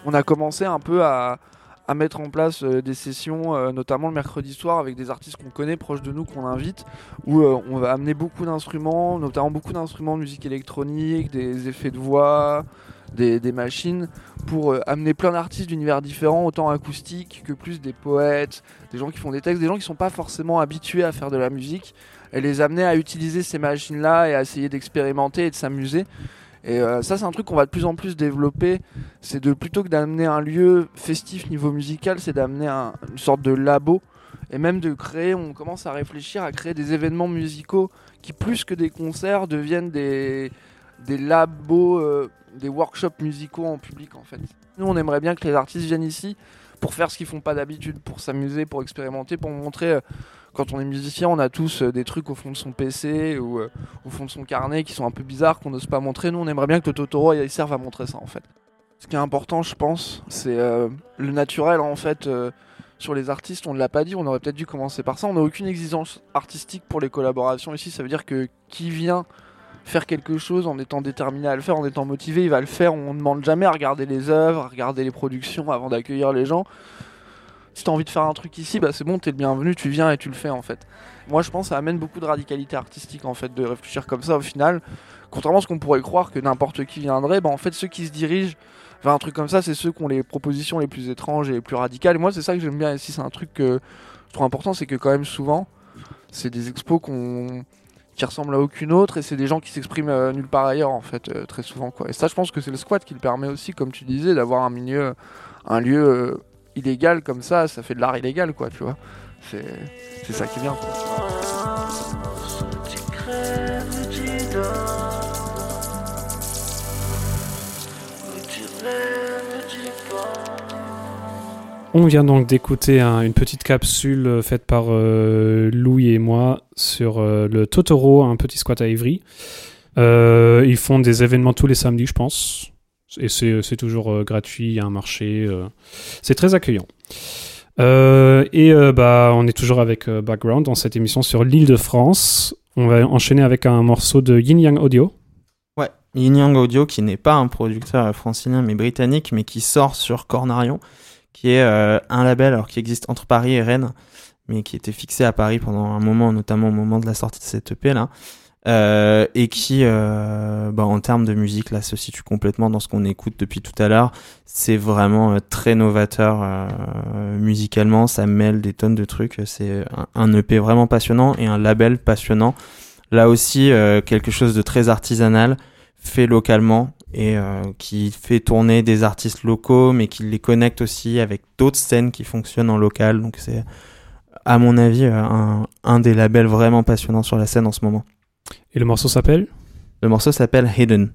On a commencé un peu à, mettre en place euh, des sessions, euh, notamment le mercredi soir, avec des artistes qu'on connaît, proches de nous, qu'on invite, où euh, on va amener beaucoup d'instruments, notamment beaucoup d'instruments de musique électronique, des effets de voix, des, des machines, pour amener plein d'artistes d'univers différents, autant acoustiques que plus des poètes, des gens qui font des textes, des gens qui sont pas forcément habitués à faire de la musique, et les amener à utiliser ces machines-là et à essayer d'expérimenter et de s'amuser. Et euh, ça, c'est un truc qu'on va de plus en plus développer. C'est de plutôt que d'amener un lieu festif niveau musical, c'est d'amener un- une sorte de labo. Et même de créer, on commence à réfléchir à créer des événements musicaux qui, plus que des concerts, deviennent des, des labos, euh, des workshops musicaux en public en fait. Nous, on aimerait bien que les artistes viennent ici pour faire ce qu'ils font pas d'habitude, pour s'amuser, pour expérimenter, pour montrer. euh, quand on est musicien, on a tous euh, des trucs au fond de son PC ou euh, au fond de son carnet qui sont un peu bizarres, qu'on n'ose pas montrer. Nous, on aimerait bien que le Totoro serve à montrer ça en fait. Ce qui est important, je pense, c'est le naturel en fait. sur les artistes, on ne l'a pas dit, on aurait peut-être dû commencer par ça. On n'a aucune exigence artistique pour les collaborations ici. Ça veut dire que qui vient faire quelque chose en étant déterminé à le faire, en étant motivé, il va le faire. On ne demande jamais à regarder les œuvres, à regarder les productions avant d'accueillir les gens. Si tu as envie de faire un truc ici, bah c'est bon, t'es le bienvenu, tu viens et tu le fais en fait. Moi je pense que ça amène beaucoup de radicalité artistique en fait de réfléchir comme ça au final. Contrairement à ce qu'on pourrait croire que n'importe qui viendrait, bah en fait ceux qui se dirigent vers un truc comme ça, c'est ceux qui ont les propositions les plus étranges et les plus radicales. Et moi c'est ça que j'aime bien ici, c'est un truc que je trouve important, c'est que quand même souvent, c'est des expos qu'on qui ressemblent à aucune autre et c'est des gens qui s'expriment euh, nulle part ailleurs en fait euh, très souvent quoi. Et ça je pense que c'est le squat qui le permet aussi comme tu disais d'avoir un milieu un lieu euh, illégal comme ça, ça fait de l'art illégal quoi, tu vois. C'est c'est ça qui est bien. On vient donc d'écouter un- une petite capsule euh, faite par euh, Louis et moi sur euh, le Totoro, un petit squat à Ivry. Ils font des événements tous les samedis, je pense. Et c'est toujours gratuit, il y a un marché. c'est très accueillant. Et bah, on est toujours avec Background dans cette émission sur l'île de France. On va enchaîner avec un morceau de Yin Yang Audio. Ouais, Yin Yang Audio, qui n'est pas un producteur francilien mais britannique, mais qui sort sur Cornarion, qui est euh, un label alors qui existe entre Paris et Rennes, mais qui était fixé à Paris pendant un moment, notamment au moment de la sortie de cette EP là, euh, et qui, euh, bah, en termes de musique, là, se situe complètement dans ce qu'on écoute depuis tout à l'heure. C'est vraiment très novateur musicalement, ça mêle des tonnes de trucs. C'est un, EP vraiment passionnant et un label passionnant. Là aussi, quelque chose de très artisanal, fait localement et euh, qui fait tourner des artistes locaux, mais qui les connecte aussi avec d'autres scènes qui fonctionnent en local. Donc c'est, à mon avis, euh, un, un des labels vraiment passionnants sur la scène en ce moment. Et le morceau s'appelle? Le morceau s'appelle Hidden.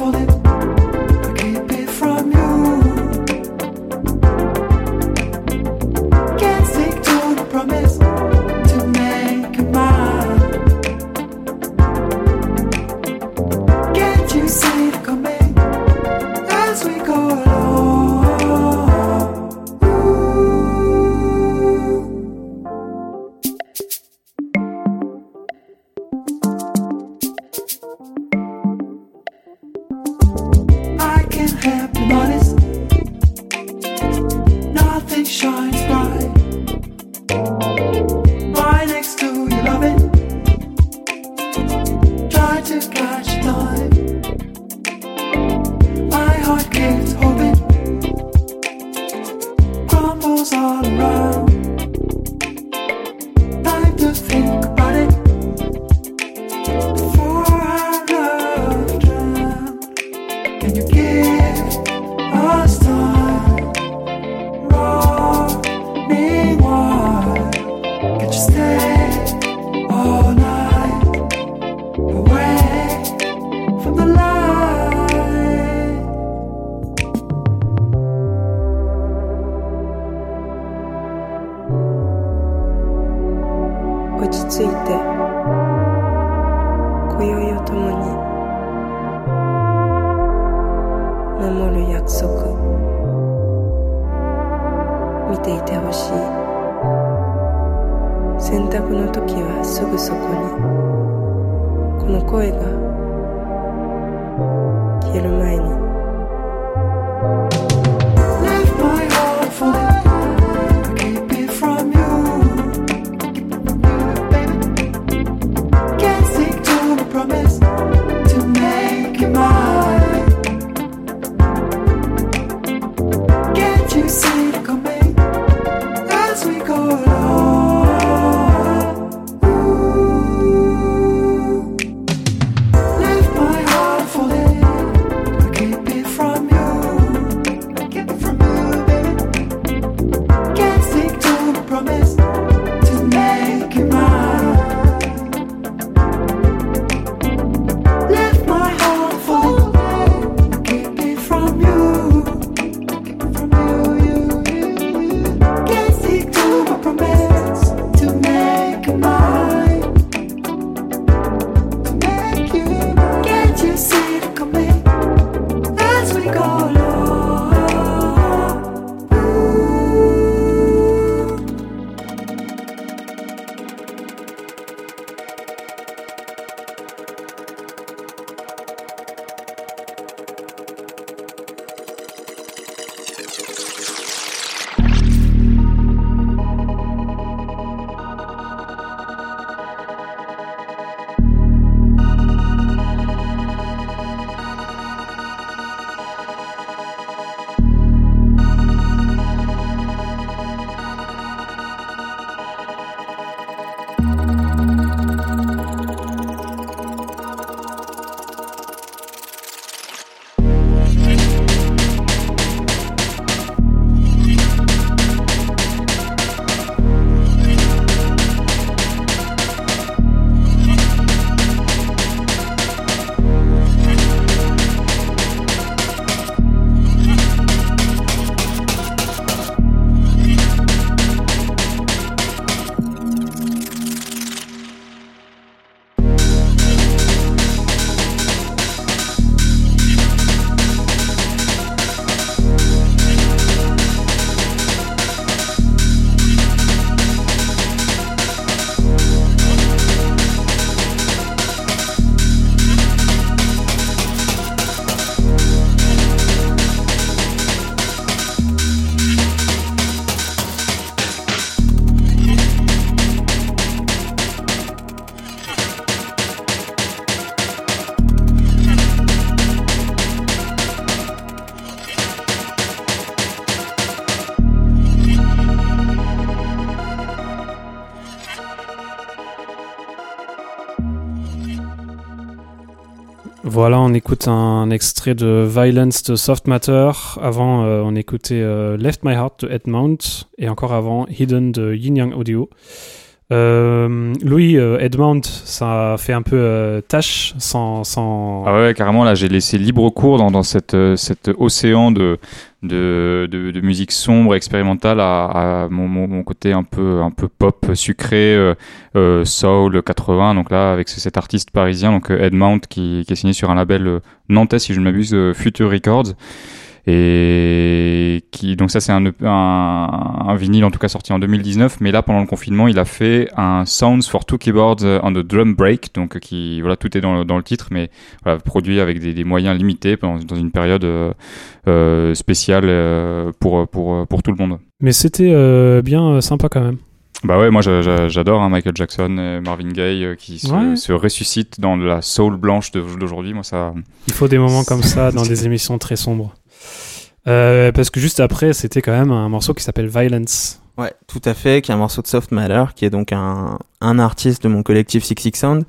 Falling. On écoute un extrait de Violence de Soft Matter. Avant, euh, on écoutait euh, Left My Heart de Edmount. Et encore avant, Hidden de Yin Yang Audio. Euh, Louis, euh, Edmount, ça fait un peu euh, tâche sans, sans... Ah ouais, carrément, là, j'ai laissé libre cours dans, dans cette, cet océan de, de, de, musique sombre, expérimentale, à, mon, côté un peu, un peu pop, sucré, euh, euh, soul, 80. Donc là, avec ce- cet artiste parisien, donc euh, Ed Mount, qui, qui est signé sur un label euh, nantais, si je ne m'abuse, Future Records. Et qui, donc ça, c'est un, EP un, un vinyle, en tout cas sorti en 2019. Mais là, pendant le confinement, il a fait un Sounds for Two Keyboards on the Drum Break. Donc, euh, qui, voilà, tout est dans, le- dans le titre, mais voilà, produit avec des, des moyens limités dans, dans une période euh, euh, spéciale euh, pour, pour, pour tout le monde. Mais c'était euh, bien euh, sympa quand même. Bah ouais, moi j'a- j'a- j'adore hein, Michael Jackson et Marvin Gaye euh, qui se, Ouais. se ressuscitent dans la soul blanche d'aujourd'hui. Moi ça. Il faut des moments comme ça dans des émissions très sombres. Euh, parce que juste après, c'était quand même un morceau qui s'appelle Violence. Ouais, tout à fait, qui est un morceau de Soft Matter, qui est donc un, un artiste de mon collectif Six Six Sound.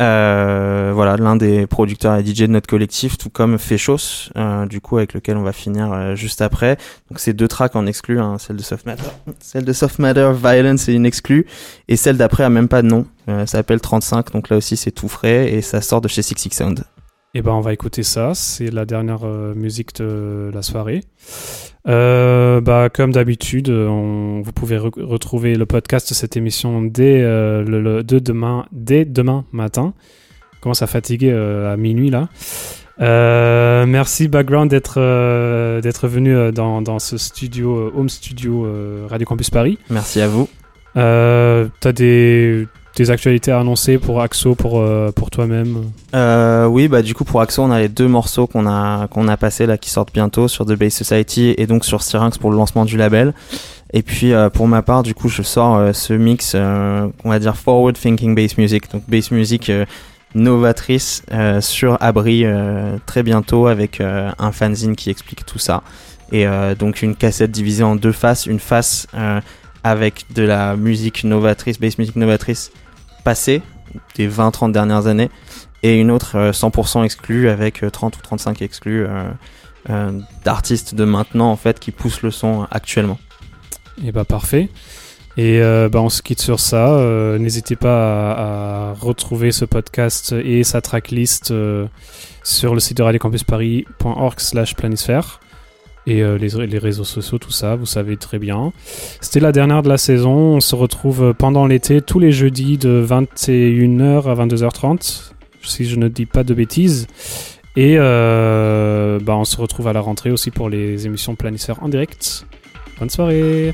Euh, voilà, l'un des producteurs et DJ de notre collectif, tout comme Fechos, euh, du coup, avec lequel on va finir juste après. Donc, c'est deux tracks en exclu, hein, celle de Soft Matter. Celle de Soft Matter, Violence, c'est une exclue. Et celle d'après a même pas de nom. Ça s'appelle 35, donc là aussi, c'est tout frais et ça sort de chez Six Six Sound. Et ben on va écouter ça, c'est la dernière euh, musique de la soirée. Euh, bah comme d'habitude, euh, on- vous pouvez re- retrouver le podcast de cette émission dès euh, le, le- de demain, dès demain matin. Je commence à fatiguer à minuit là. Merci Background d'être d'être venu dans, dans ce studio home studio Radio Campus Paris. Merci à vous. Euh, T'as des des actualités à annoncer pour Axo pour euh, pour toi-même. Euh, oui, bah du coup pour Axo, on a les deux morceaux qu'on a qu'on a passés là qui sortent bientôt sur The Bass Society et donc sur Syrinx pour le lancement du label. Et puis euh, pour ma part, du coup, je sors ce mix, on va dire forward thinking bass music, donc bass music novatrice sur Abri très bientôt avec un fanzine qui explique tout ça. Et donc une cassette divisée en deux faces, une face avec de la musique novatrice, bass music novatrice passée des 20-30 dernières années et une autre euh, 100% exclue avec euh, 30 ou 35 exclus euh, euh, d'artistes de maintenant en fait qui poussent le son actuellement. Et bah parfait. Et euh, bah, on se quitte sur ça. Euh, N'hésitez pas à, retrouver ce podcast et sa tracklist euh, sur le site de radiocampusparis.org slash planisphère. Et euh, les, réseaux sociaux, tout ça, vous savez très bien. C'était la dernière de la saison. On se retrouve pendant l'été tous les jeudis de 21h à 22h30, si je ne dis pas de bêtises. Et euh, bah, on se retrouve à la rentrée aussi pour les émissions planisphères en direct. Bonne soirée